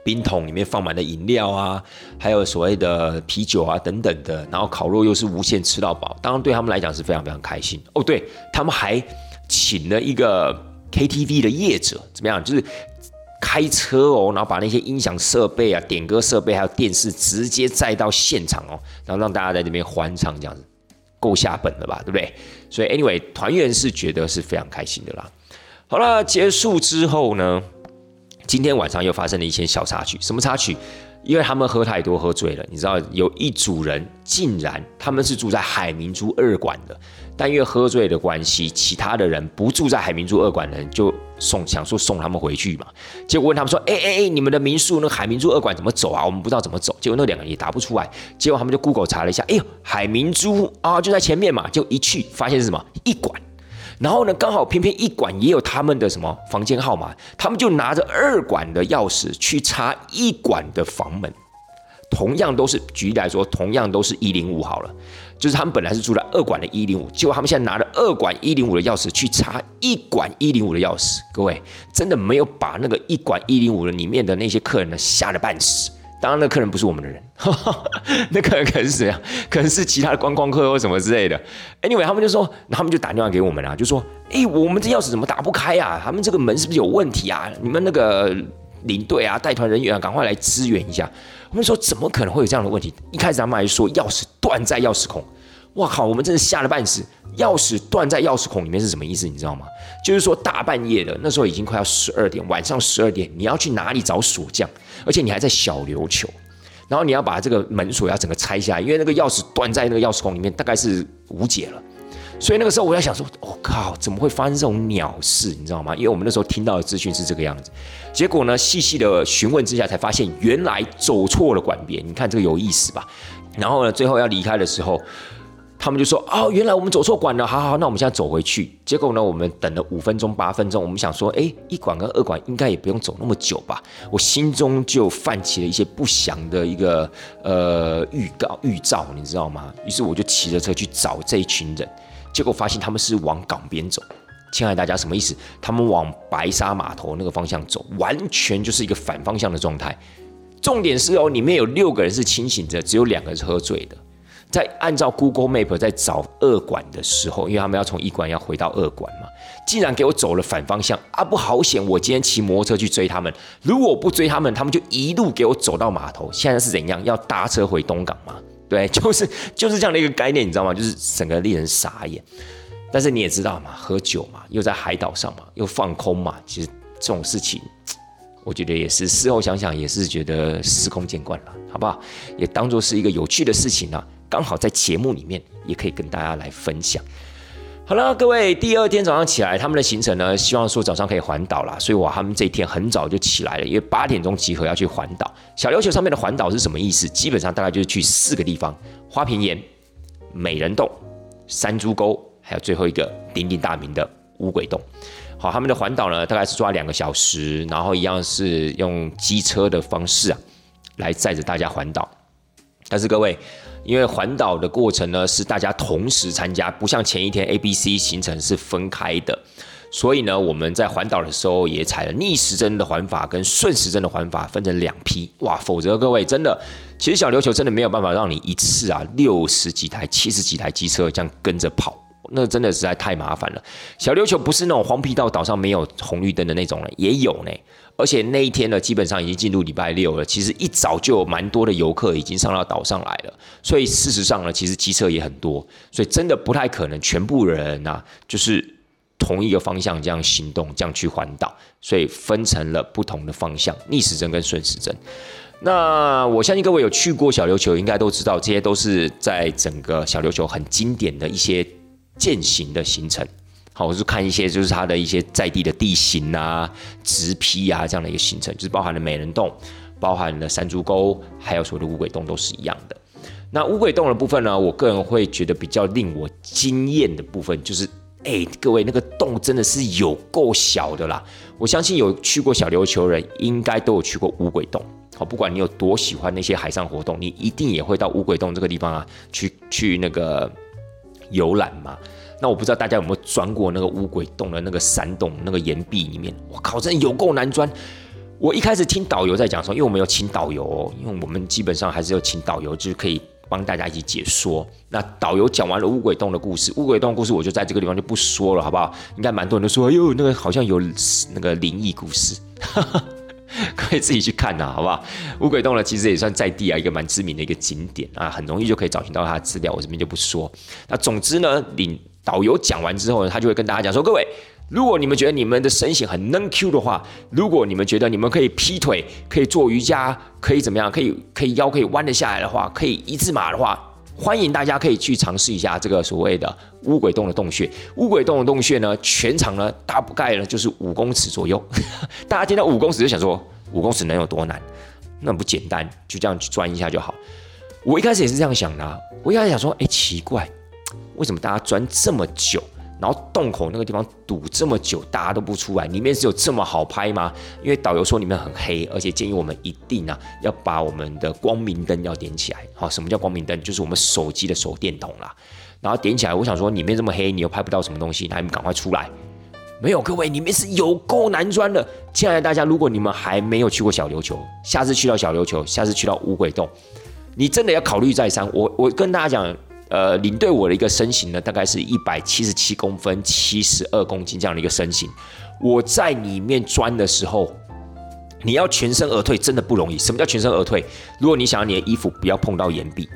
S1: 冰桶里面放满了饮料啊，还有所谓的啤酒啊等等的，然后烤肉又是无限吃到饱，当然对他们来讲是非常非常开心哦。对他们还请了一个 KTV 的业者，怎么样？就是开车哦，然后把那些音响设备啊、点歌设备还有电视直接载到现场哦，然后让大家在那边欢唱，这样子够下本了吧？对不对？所以 anyway，团员是觉得是非常开心的啦。好了，结束之后呢？今天晚上又发生了一些小插曲，什么插曲？因为他们喝太多喝醉了，你知道有一组人竟然他们是住在海明珠二馆的，但因为喝醉的关系，其他的人不住在海明珠二馆的人就送想说送他们回去嘛，结果问他们说，哎哎哎，你们的民宿那海明珠二馆怎么走啊？我们不知道怎么走，结果那两个人也答不出来，结果他们就 Google 查了一下，哎呦，海明珠啊就在前面嘛，就一去发现是什么？一馆。然后呢，刚好偏偏一馆也有他们的什么房间号码，他们就拿着二馆的钥匙去插一馆的房门，同样都是举例来说，同样都是一零五好了，就是他们本来是住在二馆的一零五，结果他们现在拿着二馆一零五的钥匙去插一馆一零五的钥匙，各位真的没有把那个一馆一零五的里面的那些客人呢吓得半死。当然，那客人不是我们的人，那客人可能是谁啊？可能是其他的观光客或什么之类的。Anyway，他们就说，他们就打电话给我们啊，就说：“哎，我们这钥匙怎么打不开啊？他们这个门是不是有问题啊？你们那个领队啊、带团人员啊，赶快来支援一下。”我们说：“怎么可能会有这样的问题？”一开始他们还说钥匙断在钥匙孔。哇靠！我们真是吓了半死。钥匙断在钥匙孔里面是什么意思？你知道吗？就是说大半夜的，那时候已经快要十二点，晚上十二点，你要去哪里找锁匠？而且你还在小琉球，然后你要把这个门锁要整个拆下来，因为那个钥匙断在那个钥匙孔里面，大概是无解了。所以那个时候我在想说，我靠，怎么会发生这种鸟事？你知道吗？因为我们那时候听到的资讯是这个样子。结果呢，细细的询问之下，才发现原来走错了管边。你看这个有意思吧？然后呢，最后要离开的时候。他们就说：“哦，原来我们走错馆了，好好，那我们现在走回去。”结果呢，我们等了五分钟、八分钟，我们想说：“哎，一馆跟二馆应该也不用走那么久吧？”我心中就泛起了一些不祥的一个呃预告预兆，你知道吗？于是我就骑着车去找这一群人，结果发现他们是往港边走。亲爱的大家，什么意思？他们往白沙码头那个方向走，完全就是一个反方向的状态。重点是哦，里面有六个人是清醒着，只有两个人是喝醉的。在按照 Google Map 在找二馆的时候，因为他们要从一馆要回到二馆嘛，竟然给我走了反方向啊！不好险，我今天骑摩托车去追他们，如果不追他们，他们就一路给我走到码头。现在是怎样？要搭车回东港吗？对，就是就是这样的一个概念，你知道吗？就是整个令人傻眼。但是你也知道嘛，喝酒嘛，又在海岛上嘛，又放空嘛，其实这种事情，我觉得也是事后想想也是觉得司空见惯了，好不好？也当做是一个有趣的事情啊。刚好在节目里面也可以跟大家来分享。好了，各位，第二天早上起来，他们的行程呢，希望说早上可以环岛啦，所以我他们这一天很早就起来了，因为八点钟集合要去环岛。小琉球上面的环岛是什么意思？基本上大概就是去四个地方：花瓶岩、美人洞、山猪沟，还有最后一个鼎鼎大名的乌鬼洞。好，他们的环岛呢，大概是抓两个小时，然后一样是用机车的方式啊，来载着大家环岛。但是各位。因为环岛的过程呢是大家同时参加，不像前一天 A、B、C 行程是分开的，所以呢我们在环岛的时候也采了逆时针的环法跟顺时针的环法，分成两批。哇，否则各位真的，其实小琉球真的没有办法让你一次啊六十几台、七十几台机车这样跟着跑，那真的实在太麻烦了。小琉球不是那种荒僻到岛上没有红绿灯的那种了，也有呢。而且那一天呢，基本上已经进入礼拜六了。其实一早就有蛮多的游客已经上到岛上来了，所以事实上呢，其实机车也很多，所以真的不太可能全部人呐，就是同一个方向这样行动，这样去环岛。所以分成了不同的方向，逆时针跟顺时针。那我相信各位有去过小琉球，应该都知道，这些都是在整个小琉球很经典的一些践行的行程。好，我是看一些就是它的一些在地的地形啊、直批啊这样的一个行程，就是包含了美人洞、包含了山竹沟，还有所谓的乌鬼洞都是一样的。那乌鬼洞的部分呢，我个人会觉得比较令我惊艳的部分，就是哎，各位那个洞真的是有够小的啦！我相信有去过小琉球人，应该都有去过乌鬼洞。好，不管你有多喜欢那些海上活动，你一定也会到乌鬼洞这个地方啊，去去那个游览嘛。那我不知道大家有没有钻过那个乌鬼洞的那个山洞那个岩壁里面？我靠，真的有够难钻！我一开始听导游在讲说，因为我们有请导游，哦，因为我们基本上还是要请导游，就是可以帮大家一起解说。那导游讲完了乌鬼洞的故事，乌鬼洞故事我就在这个地方就不说了，好不好？应该蛮多人都说，哎呦，那个好像有那个灵异故事，哈 哈 可以自己去看呐，好不好？乌鬼洞呢，其实也算在地啊一个蛮知名的一个景点啊，很容易就可以找寻到它的资料，我这边就不说。那总之呢，领。导游讲完之后呢，他就会跟大家讲说：“各位，如果你们觉得你们的身形很能 Q 的话，如果你们觉得你们可以劈腿，可以做瑜伽，可以怎么样，可以可以腰可以弯得下来的话，可以一字马的话，欢迎大家可以去尝试一下这个所谓的乌鬼洞的洞穴。乌鬼洞的洞穴呢，全长呢大概呢就是五公尺左右。大家听到五公尺就想说，五公尺能有多难？那不简单，就这样去钻一下就好。我一开始也是这样想的，我一开始想说，哎，奇怪，为什么大家钻这么久？然后洞口那个地方堵这么久，大家都不出来，里面是有这么好拍吗？因为导游说里面很黑，而且建议我们一定啊要把我们的光明灯要点起来。好，什么叫光明灯？就是我们手机的手电筒啦。然后点起来，我想说里面这么黑，你又拍不到什么东西，那你们赶快出来。没有，各位，里面是有够难钻的。亲爱的大家，如果你们还没有去过小琉球，下次去到小琉球，下次去到乌鬼洞，你真的要考虑再三。我我跟大家讲。呃，领队我的一个身形呢，大概是一百七十七公分，七十二公斤这样的一个身形。我在里面钻的时候，你要全身而退，真的不容易。什么叫全身而退？如果你想要你的衣服不要碰到岩壁，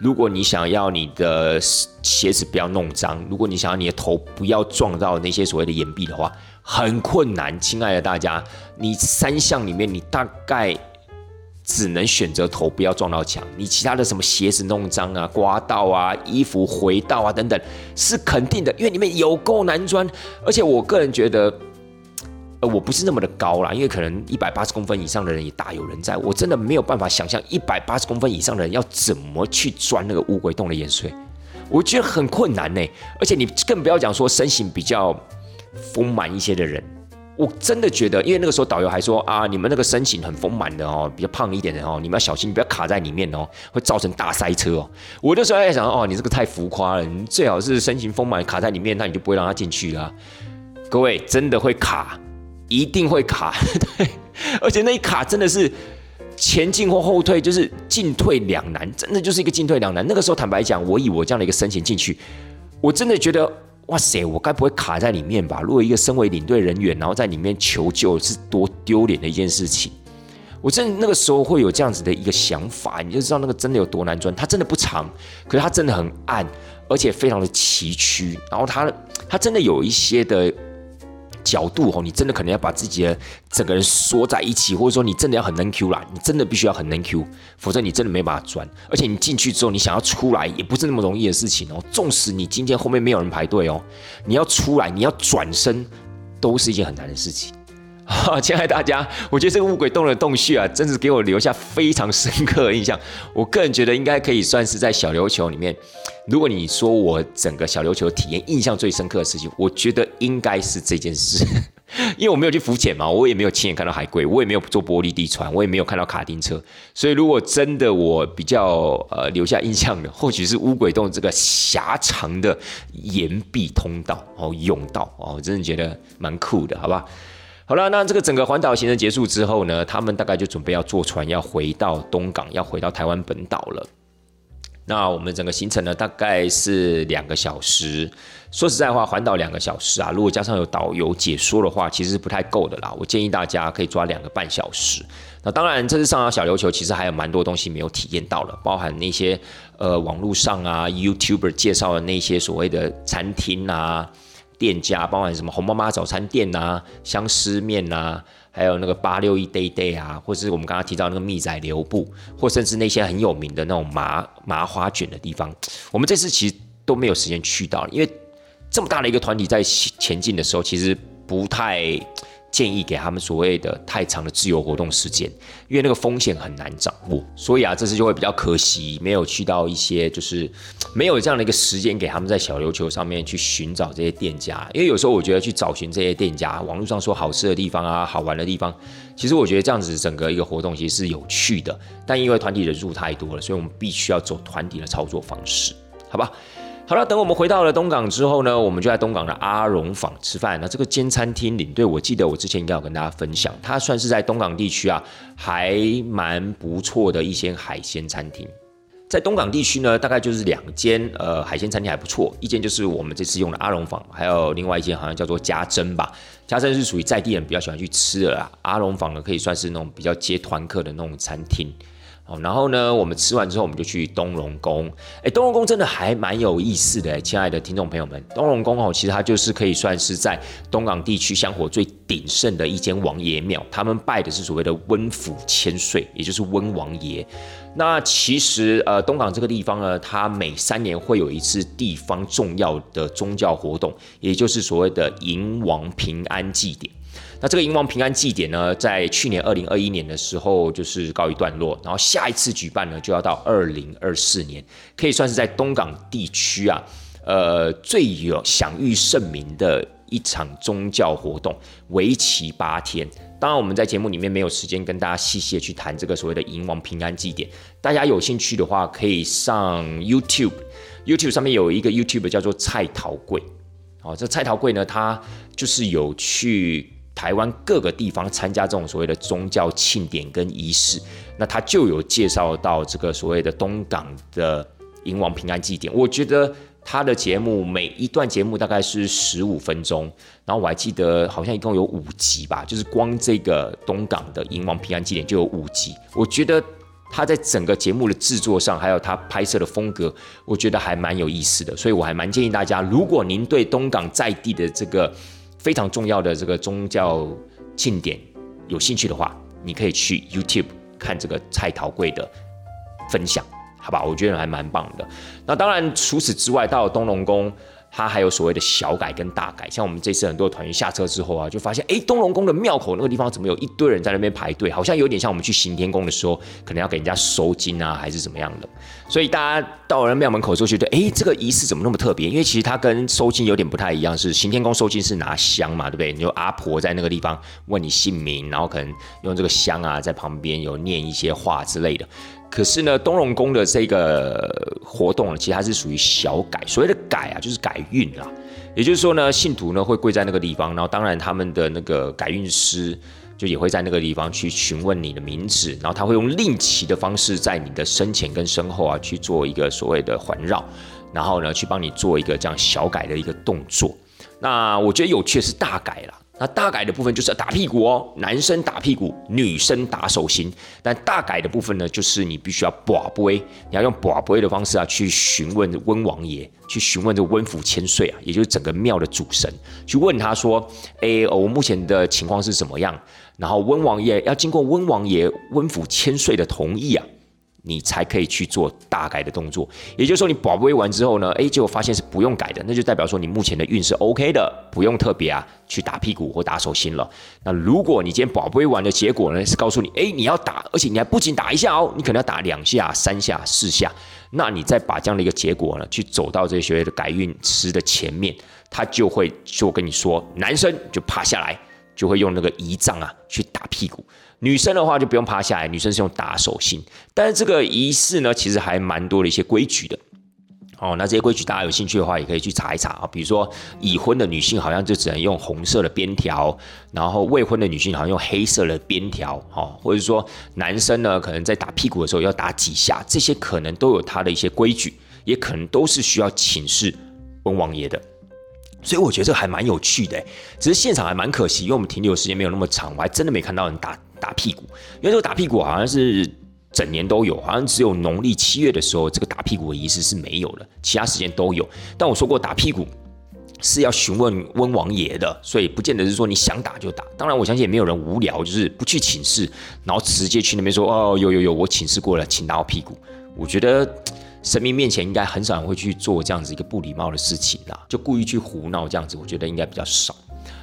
S1: 如果你想要你的鞋子不要弄脏，如果你想要你的头不要撞到那些所谓的岩壁的话，很困难。亲爱的大家，你三项里面，你大概。只能选择头不要撞到墙，你其他的什么鞋子弄脏啊、刮到啊、衣服回到啊等等，是肯定的，因为里面有够难钻。而且我个人觉得，呃，我不是那么的高啦，因为可能一百八十公分以上的人也大有人在，我真的没有办法想象一百八十公分以上的人要怎么去钻那个乌龟洞的盐水，我觉得很困难呢。而且你更不要讲说身形比较丰满一些的人。我真的觉得，因为那个时候导游还说啊，你们那个身形很丰满的哦，比较胖一点的哦，你们要小心，不要卡在里面哦，会造成大塞车哦。我那时候在想，哦，你这个太浮夸了，你最好是身形丰满卡在里面，那你就不会让他进去了。各位真的会卡，一定会卡，对，而且那一卡真的是前进或后退，就是进退两难，真的就是一个进退两难。那个时候坦白讲，我以我这样的一个身形进去，我真的觉得。哇塞，我该不会卡在里面吧？如果一个身为领队人员，然后在里面求救，是多丢脸的一件事情。我真的那个时候会有这样子的一个想法，你就知道那个真的有多难钻。它真的不长，可是它真的很暗，而且非常的崎岖。然后它它真的有一些的。角度哦，你真的可能要把自己的整个人缩在一起，或者说你真的要很能 Q 啦，你真的必须要很能 Q，否则你真的没办法钻。而且你进去之后，你想要出来也不是那么容易的事情哦。纵使你今天后面没有人排队哦，你要出来，你要转身，都是一件很难的事情。哈 亲爱大家，我觉得这个乌鬼洞的洞穴啊，真是给我留下非常深刻的印象。我个人觉得应该可以算是在小琉球里面，如果你说我整个小琉球体验印象最深刻的事情，我觉得应该是这件事。因为我没有去浮潜嘛，我也没有亲眼看到海龟，我也没有坐玻璃地船，我也没有看到卡丁车。所以如果真的我比较呃留下印象的，或许是乌鬼洞这个狭长的岩壁通道哦，甬道哦，我真的觉得蛮酷的，好吧？好了，那这个整个环岛行程结束之后呢，他们大概就准备要坐船要回到东港，要回到台湾本岛了。那我们整个行程呢，大概是两个小时。说实在话，环岛两个小时啊，如果加上有导游解说的话，其实是不太够的啦。我建议大家可以抓两个半小时。那当然，这次上到小琉球，其实还有蛮多东西没有体验到了，包含那些呃网络上啊 YouTuber 介绍的那些所谓的餐厅啊。店家包含什么红妈妈早餐店呐、相思面呐，还有那个八六一 day day 啊，或是我们刚刚提到那个蜜仔留步，或甚至那些很有名的那种麻麻花卷的地方，我们这次其实都没有时间去到，因为这么大的一个团体在前进的时候，其实不太。建议给他们所谓的太长的自由活动时间，因为那个风险很难掌握，所以啊，这次就会比较可惜，没有去到一些就是 没有这样的一个时间给他们在小琉球上面去寻找这些店家。因为有时候我觉得去找寻这些店家，网络上说好吃的地方啊、好玩的地方，其实我觉得这样子整个一个活动其实是有趣的，但因为团体人数太多了，所以我们必须要走团体的操作方式，好吧？好了，等我们回到了东港之后呢，我们就在东港的阿荣坊吃饭。那这个间餐厅领队，我记得我之前应该有跟大家分享，它算是在东港地区啊，还蛮不错的一间海鲜餐厅。在东港地区呢，大概就是两间呃海鲜餐厅还不错，一间就是我们这次用的阿荣坊，还有另外一间好像叫做家珍吧。家珍是属于在地人比较喜欢去吃的啦，阿荣坊呢可以算是那种比较接团客的那种餐厅。哦，然后呢，我们吃完之后，我们就去东龙宫。哎，东龙宫真的还蛮有意思的，亲爱的听众朋友们。东龙宫哦，其实它就是可以算是在东港地区香火最鼎盛的一间王爷庙。他们拜的是所谓的温府千岁，也就是温王爷。那其实呃，东港这个地方呢，它每三年会有一次地方重要的宗教活动，也就是所谓的迎王平安祭典。那这个迎王平安祭典呢，在去年二零二一年的时候就是告一段落，然后下一次举办呢，就要到二零二四年，可以算是在东港地区啊，呃，最有享誉盛名的一场宗教活动，为期八天。当然，我们在节目里面没有时间跟大家细细的去谈这个所谓的迎王平安祭典，大家有兴趣的话，可以上 YouTube，YouTube 上面有一个 YouTube 叫做蔡桃贵，哦，这蔡桃贵呢，他就是有去。台湾各个地方参加这种所谓的宗教庆典跟仪式，那他就有介绍到这个所谓的东港的迎王平安祭典。我觉得他的节目每一段节目大概是十五分钟，然后我还记得好像一共有五集吧，就是光这个东港的迎王平安祭典就有五集。我觉得他在整个节目的制作上，还有他拍摄的风格，我觉得还蛮有意思的。所以我还蛮建议大家，如果您对东港在地的这个。非常重要的这个宗教庆典，有兴趣的话，你可以去 YouTube 看这个蔡桃贵的分享，好吧？我觉得还蛮棒的。那当然，除此之外，到了东龙宫。它还有所谓的小改跟大改，像我们这次很多团员下车之后啊，就发现，哎，东龙宫的庙口那个地方怎么有一堆人在那边排队？好像有点像我们去行天宫的时候，可能要给人家收金啊，还是怎么样的。所以大家到了庙门口之后，觉得，哎，这个仪式怎么那么特别？因为其实它跟收金有点不太一样，是行天宫收金是拿香嘛，对不对？你就阿婆在那个地方问你姓名，然后可能用这个香啊，在旁边有念一些话之类的。可是呢，东龙宫的这个活动呢，其实它是属于小改。所谓的改啊，就是改运啦。也就是说呢，信徒呢会跪在那个地方，然后当然他们的那个改运师就也会在那个地方去询问你的名字，然后他会用令旗的方式在你的身前跟身后啊去做一个所谓的环绕，然后呢去帮你做一个这样小改的一个动作。那我觉得有趣的是大改了。那大改的部分就是打屁股哦，男生打屁股，女生打手心。但大改的部分呢，就是你必须要卜杯，你要用卜杯的方式啊，去询问温王爷，去询问这温府千岁啊，也就是整个庙的主神，去问他说：“哎，我目前的情况是怎么样？”然后温王爷要经过温王爷、温府千岁的同意啊。你才可以去做大改的动作，也就是说，你保位完之后呢，哎，结果发现是不用改的，那就代表说你目前的运是 OK 的，不用特别啊去打屁股或打手心了。那如果你今天保位完的结果呢，是告诉你，哎，你要打，而且你还不仅打一下哦，你可能要打两下、三下、四下，那你再把这样的一个结果呢，去走到这些的改运师的前面，他就会就跟你说，男生就趴下来，就会用那个仪仗啊去打屁股。女生的话就不用趴下来，女生是用打手心。但是这个仪式呢，其实还蛮多的一些规矩的。哦，那这些规矩大家有兴趣的话，也可以去查一查啊。比如说，已婚的女性好像就只能用红色的边条，然后未婚的女性好像用黑色的边条。哦，或者说男生呢，可能在打屁股的时候要打几下，这些可能都有他的一些规矩，也可能都是需要请示温王爷的。所以我觉得这还蛮有趣的，只是现场还蛮可惜，因为我们停留时间没有那么长，我还真的没看到人打。打屁股，因为这个打屁股好像是整年都有，好像只有农历七月的时候，这个打屁股的仪式是没有的，其他时间都有。但我说过，打屁股是要询问温王爷的，所以不见得是说你想打就打。当然，我相信也没有人无聊，就是不去请示，然后直接去那边说：“哦，有有有，我请示过了，请打我屁股。”我觉得神明面前应该很少人会去做这样子一个不礼貌的事情啦，就故意去胡闹这样子，我觉得应该比较少。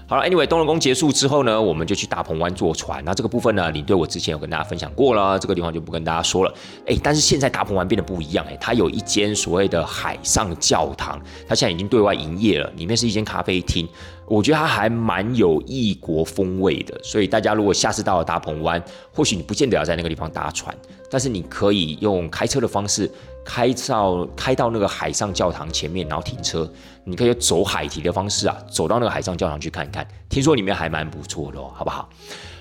S1: 好了，Anyway，东龙宫结束之后呢，我们就去大鹏湾坐船。那这个部分呢，领队我之前有跟大家分享过了，这个地方就不跟大家说了。哎，但是现在大鹏湾变得不一样，哎，它有一间所谓的海上教堂，它现在已经对外营业了，里面是一间咖啡厅。我觉得它还蛮有异国风味的，所以大家如果下次到了大鹏湾，或许你不见得要在那个地方搭船，但是你可以用开车的方式。开到开到那个海上教堂前面，然后停车，你可以走海堤的方式啊，走到那个海上教堂去看一看。听说里面还蛮不错的哦，好不好？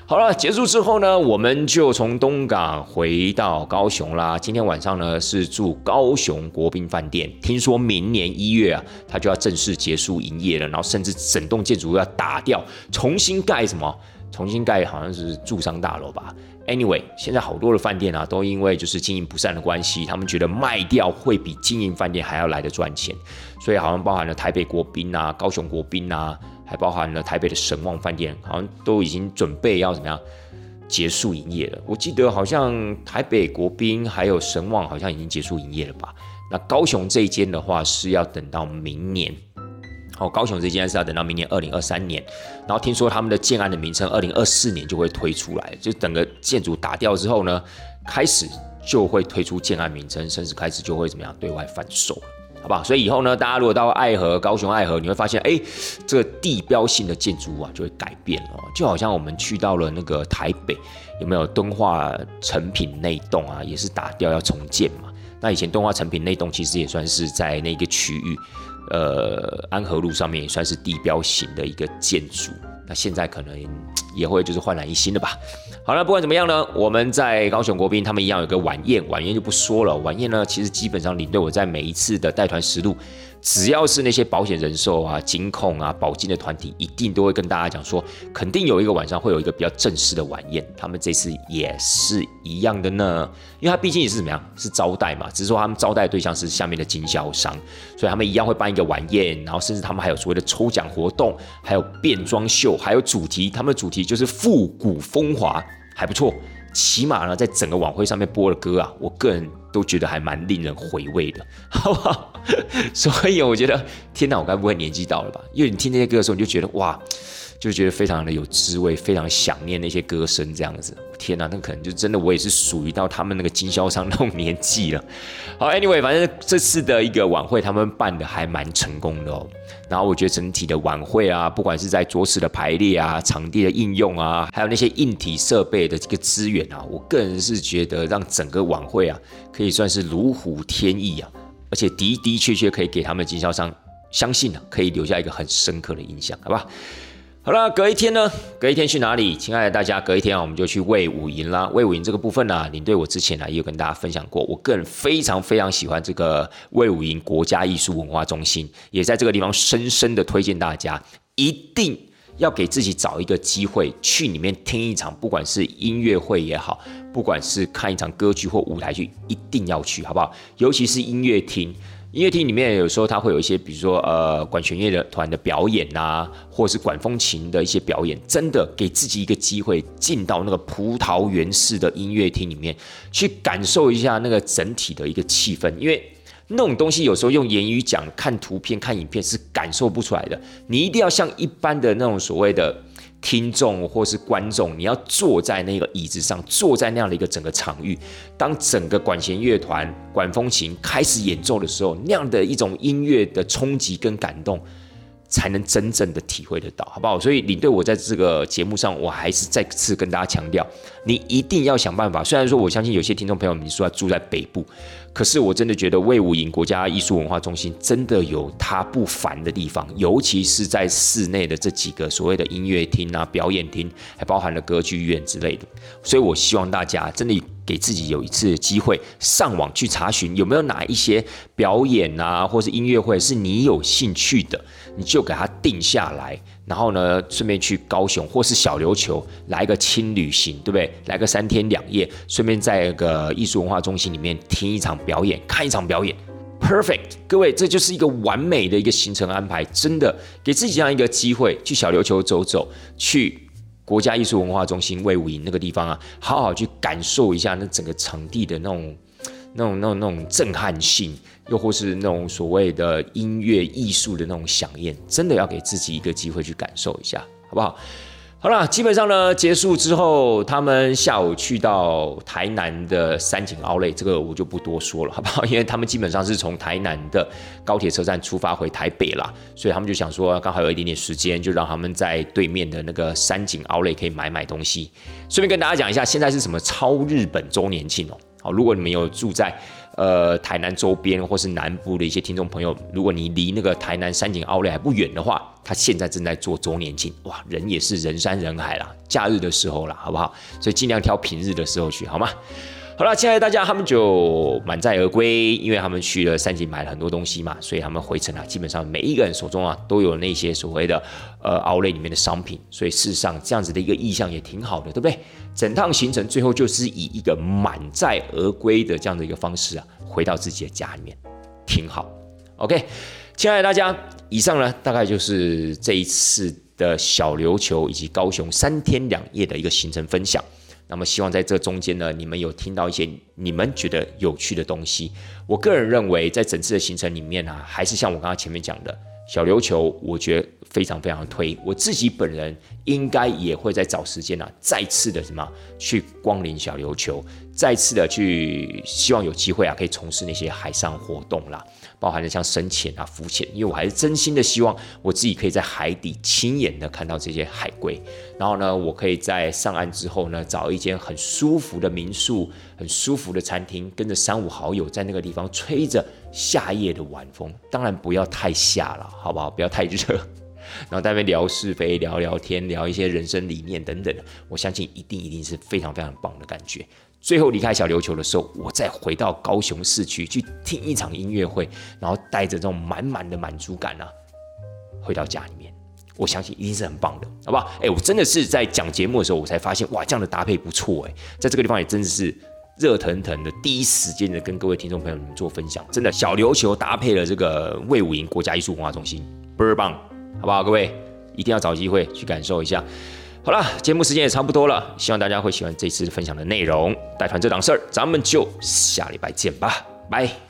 S1: 好了，结束之后呢，我们就从东港回到高雄啦。今天晚上呢是住高雄国宾饭店，听说明年一月啊，它就要正式结束营业了，然后甚至整栋建筑要打掉，重新盖什么？重新盖好像是住商大楼吧。Anyway，现在好多的饭店啊，都因为就是经营不善的关系，他们觉得卖掉会比经营饭店还要来的赚钱，所以好像包含了台北国宾啊、高雄国宾啊，还包含了台北的神旺饭店，好像都已经准备要怎么样结束营业了。我记得好像台北国宾还有神旺好像已经结束营业了吧？那高雄这一间的话是要等到明年。哦，高雄这间是要等到明年二零二三年，然后听说他们的建案的名称二零二四年就会推出来，就整个建筑打掉之后呢，开始就会推出建案名称，甚至开始就会怎么样对外贩售，好不好？所以以后呢，大家如果到爱河、高雄爱河，你会发现，哎，这个地标性的建筑物啊就会改变了，就好像我们去到了那个台北，有没有敦化成品那栋啊，也是打掉要重建嘛？那以前敦化成品那栋其实也算是在那个区域。呃，安和路上面也算是地标型的一个建筑，那现在可能也会就是焕然一新的吧。好了，不管怎么样呢，我们在高雄国宾他们一样有个晚宴，晚宴就不说了。晚宴呢，其实基本上领队我在每一次的带团实录。只要是那些保险人寿啊、金控啊、保金的团体，一定都会跟大家讲说，肯定有一个晚上会有一个比较正式的晚宴。他们这次也是一样的呢，因为他毕竟也是怎么样，是招待嘛，只是说他们招待对象是下面的经销商，所以他们一样会办一个晚宴，然后甚至他们还有所谓的抽奖活动，还有变装秀，还有主题，他们的主题就是复古风华，还不错。起码呢，在整个晚会上面播的歌啊，我个人都觉得还蛮令人回味的，好不好？所以我觉得，天哪，我该不会年纪到了吧？因为你听这些歌的时候，你就觉得哇。就觉得非常的有滋味，非常想念那些歌声这样子。天哪，那可能就真的我也是属于到他们那个经销商那种年纪了。好，Anyway，反正这次的一个晚会他们办的还蛮成功的哦。然后我觉得整体的晚会啊，不管是在桌子的排列啊、场地的应用啊，还有那些硬体设备的这个资源啊，我个人是觉得让整个晚会啊可以算是如虎添翼啊，而且的的确确可以给他们经销商相信啊，可以留下一个很深刻的印象，好吧？好了，隔一天呢？隔一天去哪里？亲爱的大家，隔一天啊，我们就去魏武营啦。魏武营这个部分呢，领队我之前呢也有跟大家分享过，我个人非常非常喜欢这个魏武营国家艺术文化中心，也在这个地方深深的推荐大家，一定要给自己找一个机会去里面听一场，不管是音乐会也好，不管是看一场歌剧或舞台剧，一定要去，好不好？尤其是音乐厅。音乐厅里面有时候它会有一些，比如说呃管弦乐的团的表演呐，或者是管风琴的一些表演，真的给自己一个机会进到那个葡萄园式的音乐厅里面去感受一下那个整体的一个气氛，因为那种东西有时候用言语讲、看图片、看影片是感受不出来的，你一定要像一般的那种所谓的。听众或是观众，你要坐在那个椅子上，坐在那样的一个整个场域，当整个管弦乐团、管风琴开始演奏的时候，那样的一种音乐的冲击跟感动。才能真正的体会得到，好不好？所以领队，我在这个节目上，我还是再次跟大家强调，你一定要想办法。虽然说我相信有些听众朋友，你说要住在北部，可是我真的觉得魏武营国家艺术文化中心真的有它不凡的地方，尤其是在室内的这几个所谓的音乐厅啊、表演厅，还包含了歌剧院之类的。所以我希望大家真的给自己有一次机会，上网去查询有没有哪一些表演啊，或是音乐会是你有兴趣的。你就给它定下来，然后呢，顺便去高雄或是小琉球来个轻旅行，对不对？来个三天两夜，顺便在一个艺术文化中心里面听一场表演，看一场表演，perfect！各位，这就是一个完美的一个行程安排，真的给自己这样一个机会，去小琉球走走，去国家艺术文化中心魏武营那个地方啊，好好去感受一下那整个场地的那种。那种、那种、那种震撼性，又或是那种所谓的音乐艺术的那种响应，真的要给自己一个机会去感受一下，好不好？好了，基本上呢，结束之后，他们下午去到台南的三井奥莱，这个我就不多说了，好不好？因为他们基本上是从台南的高铁车站出发回台北啦，所以他们就想说，刚好有一点点时间，就让他们在对面的那个三井奥莱可以买买东西。顺便跟大家讲一下，现在是什么超日本周年庆哦。好，如果你们有住在呃台南周边或是南部的一些听众朋友，如果你离那个台南山景奥莱还不远的话，他现在正在做周年庆，哇，人也是人山人海啦，假日的时候啦，好不好？所以尽量挑平日的时候去，好吗？好了，亲爱的大家，他们就满载而归，因为他们去了三井买了很多东西嘛，所以他们回程啊，基本上每一个人手中啊都有那些所谓的呃奥莱里面的商品，所以事实上这样子的一个意向也挺好的，对不对？整趟行程最后就是以一个满载而归的这样的一个方式啊，回到自己的家里面，挺好。OK，亲爱的大家，以上呢大概就是这一次的小琉球以及高雄三天两夜的一个行程分享。那么希望在这中间呢，你们有听到一些你们觉得有趣的东西。我个人认为，在整次的行程里面啊，还是像我刚刚前面讲的，小琉球，我觉得非常非常推。我自己本人应该也会在找时间啊，再次的什么去光临小琉球，再次的去希望有机会啊，可以从事那些海上活动啦。包含了像深潜啊、浮潜，因为我还是真心的希望我自己可以在海底亲眼的看到这些海龟。然后呢，我可以在上岸之后呢，找一间很舒服的民宿、很舒服的餐厅，跟着三五好友在那个地方吹着夏夜的晚风。当然不要太夏了，好不好？不要太热。然后在那边聊是非、聊聊天、聊一些人生理念等等，我相信一定一定是非常非常棒的感觉。最后离开小琉球的时候，我再回到高雄市区去听一场音乐会，然后带着这种满满的满足感啊，回到家里面，我相信一定是很棒的，好不好？哎，我真的是在讲节目的时候，我才发现哇，这样的搭配不错哎，在这个地方也真的是热腾腾的，第一时间的跟各位听众朋友们做分享，真的小琉球搭配了这个魏武营国家艺术文化中心，倍儿棒，好不好？各位一定要找机会去感受一下。好了，节目时间也差不多了，希望大家会喜欢这次分享的内容。带团这档事儿，咱们就下礼拜见吧，拜。